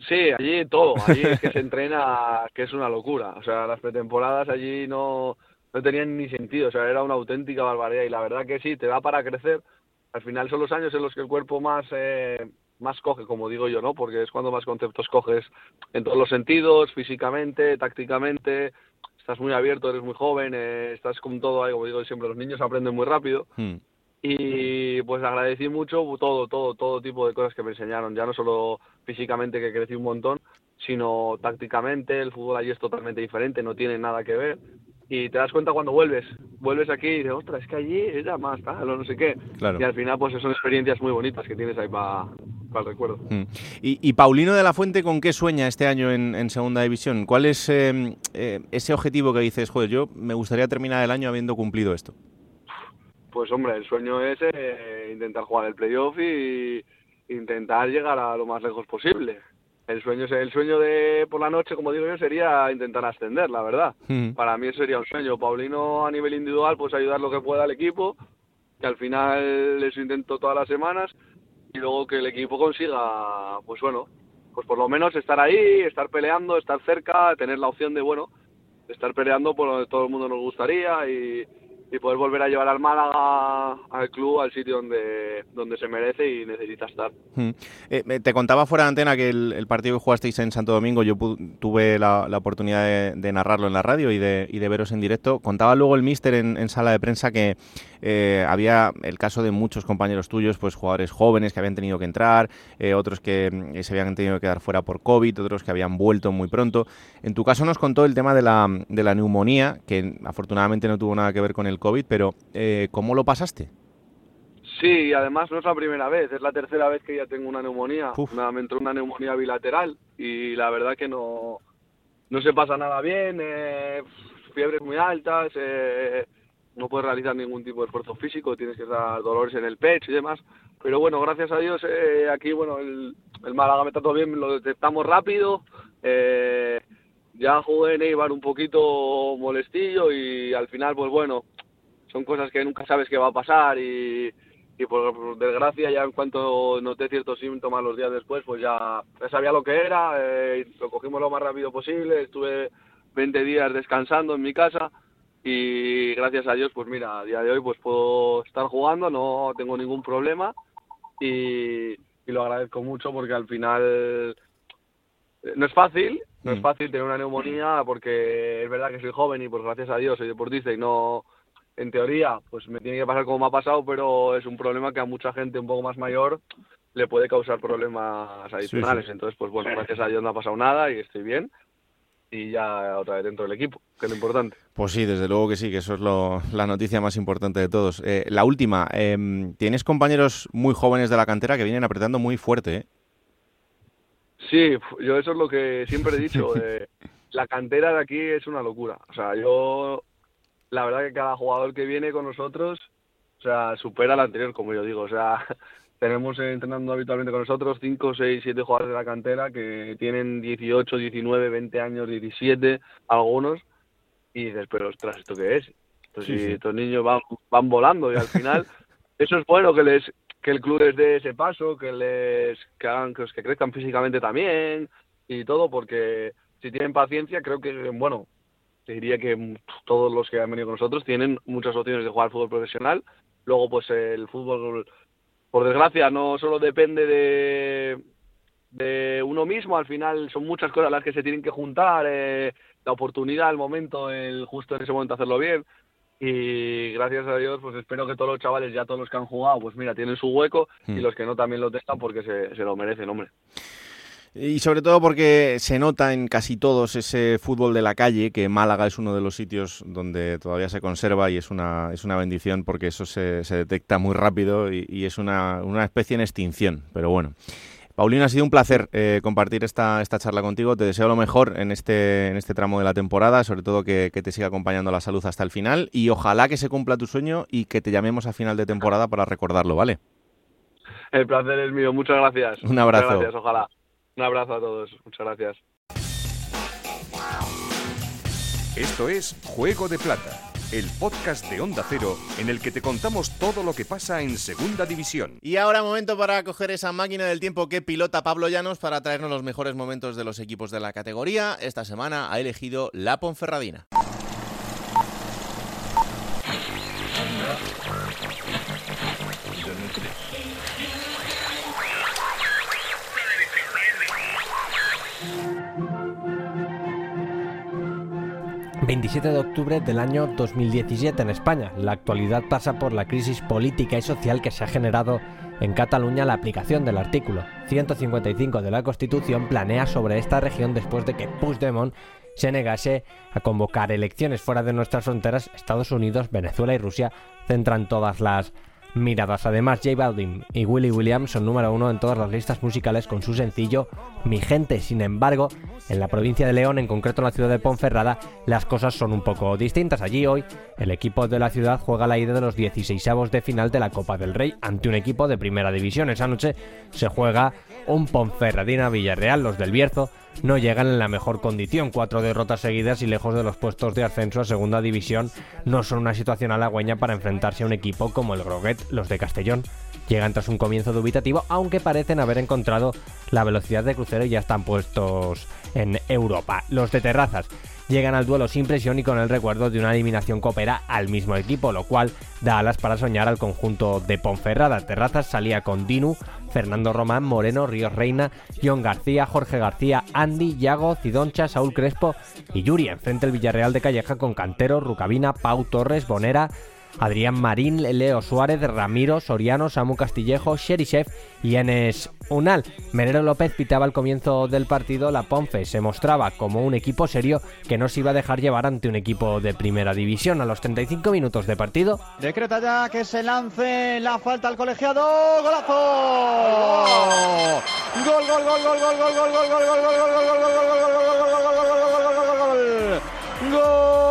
Sí, allí todo, allí es que se entrena, *laughs* que es una locura. O sea, las pretemporadas allí no, no tenían ni sentido, o sea, era una auténtica barbaridad y la verdad que sí, te da para crecer. Al final son los años en los que el cuerpo más, eh, más coge, como digo yo, ¿no? Porque es cuando más conceptos coges en todos los sentidos, físicamente, tácticamente, estás muy abierto, eres muy joven, eh, estás con todo ahí, como digo siempre, los niños aprenden muy rápido. Mm. y pues agradecí mucho todo, todo, todo tipo de cosas que me enseñaron, ya no solo físicamente que crecí un montón, sino tácticamente, el fútbol allí es totalmente diferente, no tiene nada que ver y te das cuenta cuando vuelves. Vuelves aquí y dices, ostras, es que allí era más tal o no sé qué. Claro. Y al final, pues son experiencias muy bonitas que tienes ahí para el recuerdo. Mm. Y, y Paulino de la Fuente, ¿con qué sueña este año en, en Segunda División? ¿Cuál es eh, eh, ese objetivo que dices, joder, yo me gustaría terminar el año habiendo cumplido esto? Pues hombre, el sueño es eh, intentar jugar el playoff y intentar llegar a lo más lejos posible. El sueño, el sueño de por la noche, como digo yo, sería intentar ascender, la verdad. Mm. Para mí eso sería un sueño. Paulino a nivel individual, pues ayudar lo que pueda al equipo, que al final eso intento todas las semanas y luego que el equipo consiga, pues bueno, pues por lo menos estar ahí, estar peleando, estar cerca, tener la opción de, bueno, estar peleando por donde todo el mundo nos gustaría y, y poder volver a llevar al Málaga, al club, al sitio donde, donde se merece y necesita estar. Mm. Eh, eh, te contaba fuera de antena que el, partido que jugasteis en Santo Domingo, yo tuve la, oportunidad de, narrarlo en la radio y de, y de veros en directo. Contaba luego el míster en sala de prensa que eh, había el caso de muchos compañeros tuyos, pues jugadores jóvenes que habían tenido que entrar, eh, otros que mm, se habían tenido que quedar fuera por COVID, otros que habían vuelto muy pronto. En tu caso nos contó el tema de la, de la neumonía, que afortunadamente no tuvo nada que ver con el COVID, pero eh, ¿cómo lo pasaste? Sí, y además no es la primera vez, es la tercera vez que ya tengo una neumonía. Una- me entró una neumonía bilateral y la verdad que no, no se pasa nada bien, eh, fiebres muy altas, eh, no puedes realizar ningún tipo de esfuerzo físico, tienes que dar dolores en el pecho y demás. Pero bueno, gracias a Dios, eh, aquí bueno, el, el Málaga me trató bien, lo detectamos rápido. eh, ya jugué en un poquito molestillo y al final, pues bueno, son cosas que nunca sabes qué va a pasar y, y por, desgracia ya en cuanto noté ciertos síntomas los días después, pues ya, sabía lo que era, eh, lo cogimos lo más rápido posible, estuve 20 días descansando en mi casa y gracias a Dios, pues mira, a día de hoy pues puedo estar jugando, no tengo ningún problema y, y lo agradezco mucho porque al final eh, no es fácil, no es Mm. fácil tener una neumonía porque es verdad que soy joven y pues gracias a Dios soy deportista y no, en teoría, pues me tiene que pasar como me ha pasado, pero es un problema que a mucha gente un poco más mayor le puede causar problemas adicionales. sí. Entonces, pues bueno, gracias a Dios no ha pasado nada y estoy bien y ya otra vez dentro del equipo, que es lo importante. Pues sí, desde luego que sí, que eso es lo- la noticia más importante de todos. Eh, la última, em, tienes compañeros muy jóvenes de la cantera que vienen apretando muy fuerte, ¿eh? Sí, yo eso es lo que siempre he dicho. *laughs* eh, la cantera de aquí es una locura. O sea, yo, la verdad que cada jugador que viene con nosotros, o sea, supera al anterior, como yo digo. O sea, tenemos entrenando habitualmente con nosotros 5, 6, 7 jugadores de la cantera que tienen 18, 19, 20 años, 17, algunos. Y dices, pero ostras, ¿esto qué es? Estos, Sí, sí. estos niños van, van volando y al final *laughs* eso es bueno que les que el club les dé ese paso, que les que hagan que, que crezcan físicamente también y todo, porque si tienen paciencia, creo que bueno, te diría que todos los que han venido con nosotros tienen muchas opciones de jugar fútbol profesional. Luego, pues el fútbol, por desgracia, no solo depende de de uno mismo, al final son muchas cosas las que se tienen que juntar, eh, la oportunidad, el momento, el justo en ese momento hacerlo bien. Y gracias a Dios, pues espero que todos los chavales, ya todos los que han jugado, pues mira, tienen su hueco y Mm. los que no también lo tengan porque se, se lo merecen, hombre. Y sobre todo porque se nota en casi todos ese fútbol de la calle, que Málaga es uno de los sitios donde todavía se conserva y es una, es una bendición porque eso se, se detecta muy rápido y, y es una, una especie en extinción. Pero bueno. Paulino, ha sido un placer eh, compartir esta, esta charla contigo. Te deseo lo mejor en este, en este tramo de la temporada, sobre todo que, que te siga acompañando la salud hasta el final y ojalá que se cumpla tu sueño y que te llamemos a final de temporada para recordarlo, ¿vale? El placer es mío, muchas gracias. Un abrazo. Muchas gracias, ojalá. Un abrazo a todos, muchas gracias. Esto es Juego de Plata, el podcast de Onda Cero en el que te contamos todo lo que pasa en Segunda División. Y ahora momento para coger esa máquina del tiempo que pilota Pablo Llanos para traernos los mejores momentos de los equipos de la categoría. Esta semana ha elegido la Ponferradina. ...27 de octubre del año 2017 en España. La actualidad pasa por la crisis política y social que se ha generado en Cataluña la aplicación del artículo 155 de la Constitución planea sobre esta región después de que Puigdemont se negase a convocar elecciones fuera de nuestras fronteras, Estados Unidos, Venezuela y Rusia centran todas las miradas. Además, J Balvin y Willy Williams son número uno en todas las listas musicales con su sencillo Mi Gente. Sin embargo, en la provincia de León, en concreto en la ciudad de Ponferrada, las cosas son un poco distintas. Allí hoy, el equipo de la ciudad juega la ida de los 16avos de final de la Copa del Rey ante un equipo de primera división. Esa noche se juega un Ponferradina Villarreal. Los del Bierzo no llegan en la mejor condición. Cuatro derrotas seguidas y lejos de los puestos de ascenso a segunda división no son una situación halagüeña para enfrentarse a un equipo como el Groguet, los de Castellón. Llegan tras un comienzo dubitativo, aunque parecen haber encontrado la velocidad de crucero y ya están puestos en Europa. Los de Terrazas llegan al duelo sin presión y con el recuerdo de una eliminación coopera al mismo equipo, lo cual da alas para soñar al conjunto de Ponferrada. Terrazas salía con Dinu, Fernando Román, Moreno, Ríos Reina, John García, Jorge García, Andy, Yago, Cidoncha, Saúl Crespo y Yuri. Enfrente el Villarreal de Calleja con Cantero, Rucabina, Pau Torres, Bonera, Adrián Marín, Leo Suárez, Ramiro, Soriano, Samu Castillejo, Chef y Enes Unal. Menero López pitaba al comienzo del partido, la Ponfe se mostraba como un equipo serio que no se iba a dejar llevar ante un equipo de primera división. A los 35 minutos de partido, Decreta ya que se lance la falta al colegiado. ¡Golazo! Gol, gol, gol, gol, gol, gol, gol, gol, gol, gol, gol, gol, gol, gol, gol, gol, gol,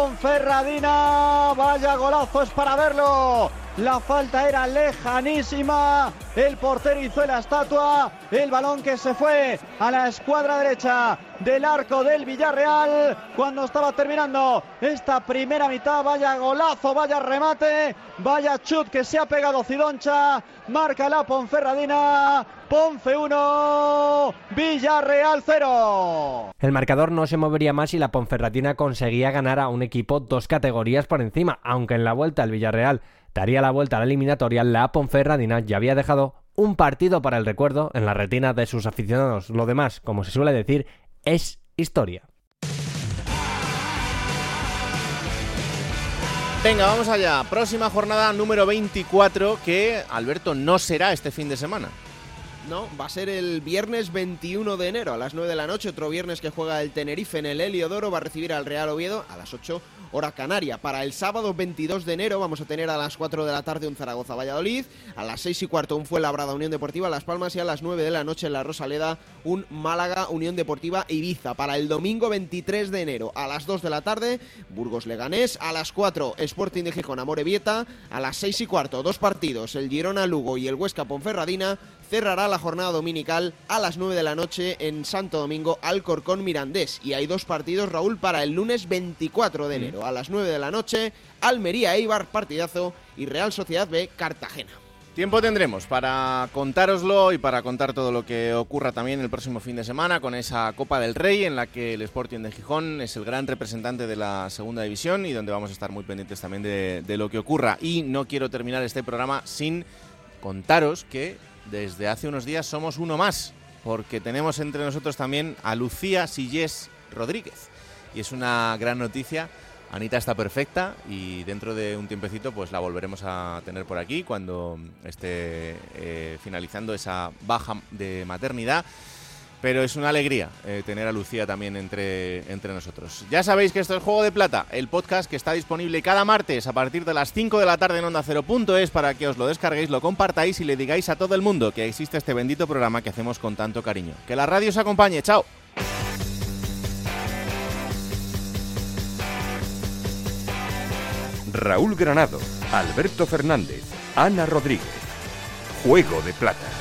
Ponferradina. Vaya golazo es para verlo. La falta era lejanísima. El portero hizo la estatua. El balón que se fue a la escuadra derecha del arco del Villarreal cuando estaba terminando esta primera mitad. Vaya golazo, vaya remate, vaya chut que se ha pegado Cidoncha. Marca la Ponferradina. Ponfe 1, Villarreal 0. El marcador no se movería más y la Ponferradina conseguía ganar a un equipo dos categorías por encima, aunque en la vuelta el Villarreal daría la vuelta a la eliminatoria, la Ponferradina ya había dejado un partido para el recuerdo en la retina de sus aficionados. Lo demás, como se suele decir, es historia. Venga, vamos allá. Próxima jornada número 24 que Alberto no será este fin de semana. No, va a ser el viernes 21 de enero a las 9 de la noche. Otro viernes que juega el Tenerife en el Heliodoro. Va a recibir al Real Oviedo a las 8 hora canaria. Para el sábado 22 de enero vamos a tener a las 4 de la tarde un Zaragoza-Valladolid. A las 6 y cuarto un Fuenlabrada Unión Deportiva Las Palmas. Y a las 9 de la noche en la Rosaleda un Málaga Unión Deportiva Ibiza. Para el domingo 23 de enero a las 2 de la tarde Burgos Leganés. A las 4 Sporting de Gijón Amorebieta. A las 6 y cuarto dos partidos el Girona Lugo y el Huesca Ponferradina cerrará la jornada dominical a las 9 de la noche en Santo Domingo Alcorcón Mirandés. Y hay dos partidos, Raúl, para el lunes 24 de enero a las 9 de la noche, Almería Eibar, partidazo, y Real Sociedad B, Cartagena. Tiempo tendremos para contároslo y para contar todo lo que ocurra también el próximo fin de semana con esa Copa del Rey en la que el Sporting de Gijón es el gran representante de la segunda división y donde vamos a estar muy pendientes también de, de lo que ocurra. Y no quiero terminar este programa sin contaros que desde hace unos días somos uno más, porque tenemos entre nosotros también a Lucía Sillés Rodríguez. Y es una gran noticia. Anita está perfecta y dentro de un tiempecito pues la volveremos a tener por aquí cuando esté eh, finalizando esa baja de maternidad. Pero es una alegría eh, tener a Lucía también entre, entre nosotros. Ya sabéis que esto es Juego de Plata, el podcast que está disponible cada martes a partir de las 5 de la tarde en Onda es para que os lo descarguéis, lo compartáis y le digáis a todo el mundo que existe este bendito programa que hacemos con tanto cariño. Que la radio os acompañe, chao. Raúl Granado, Alberto Fernández, Ana Rodríguez. Juego de Plata.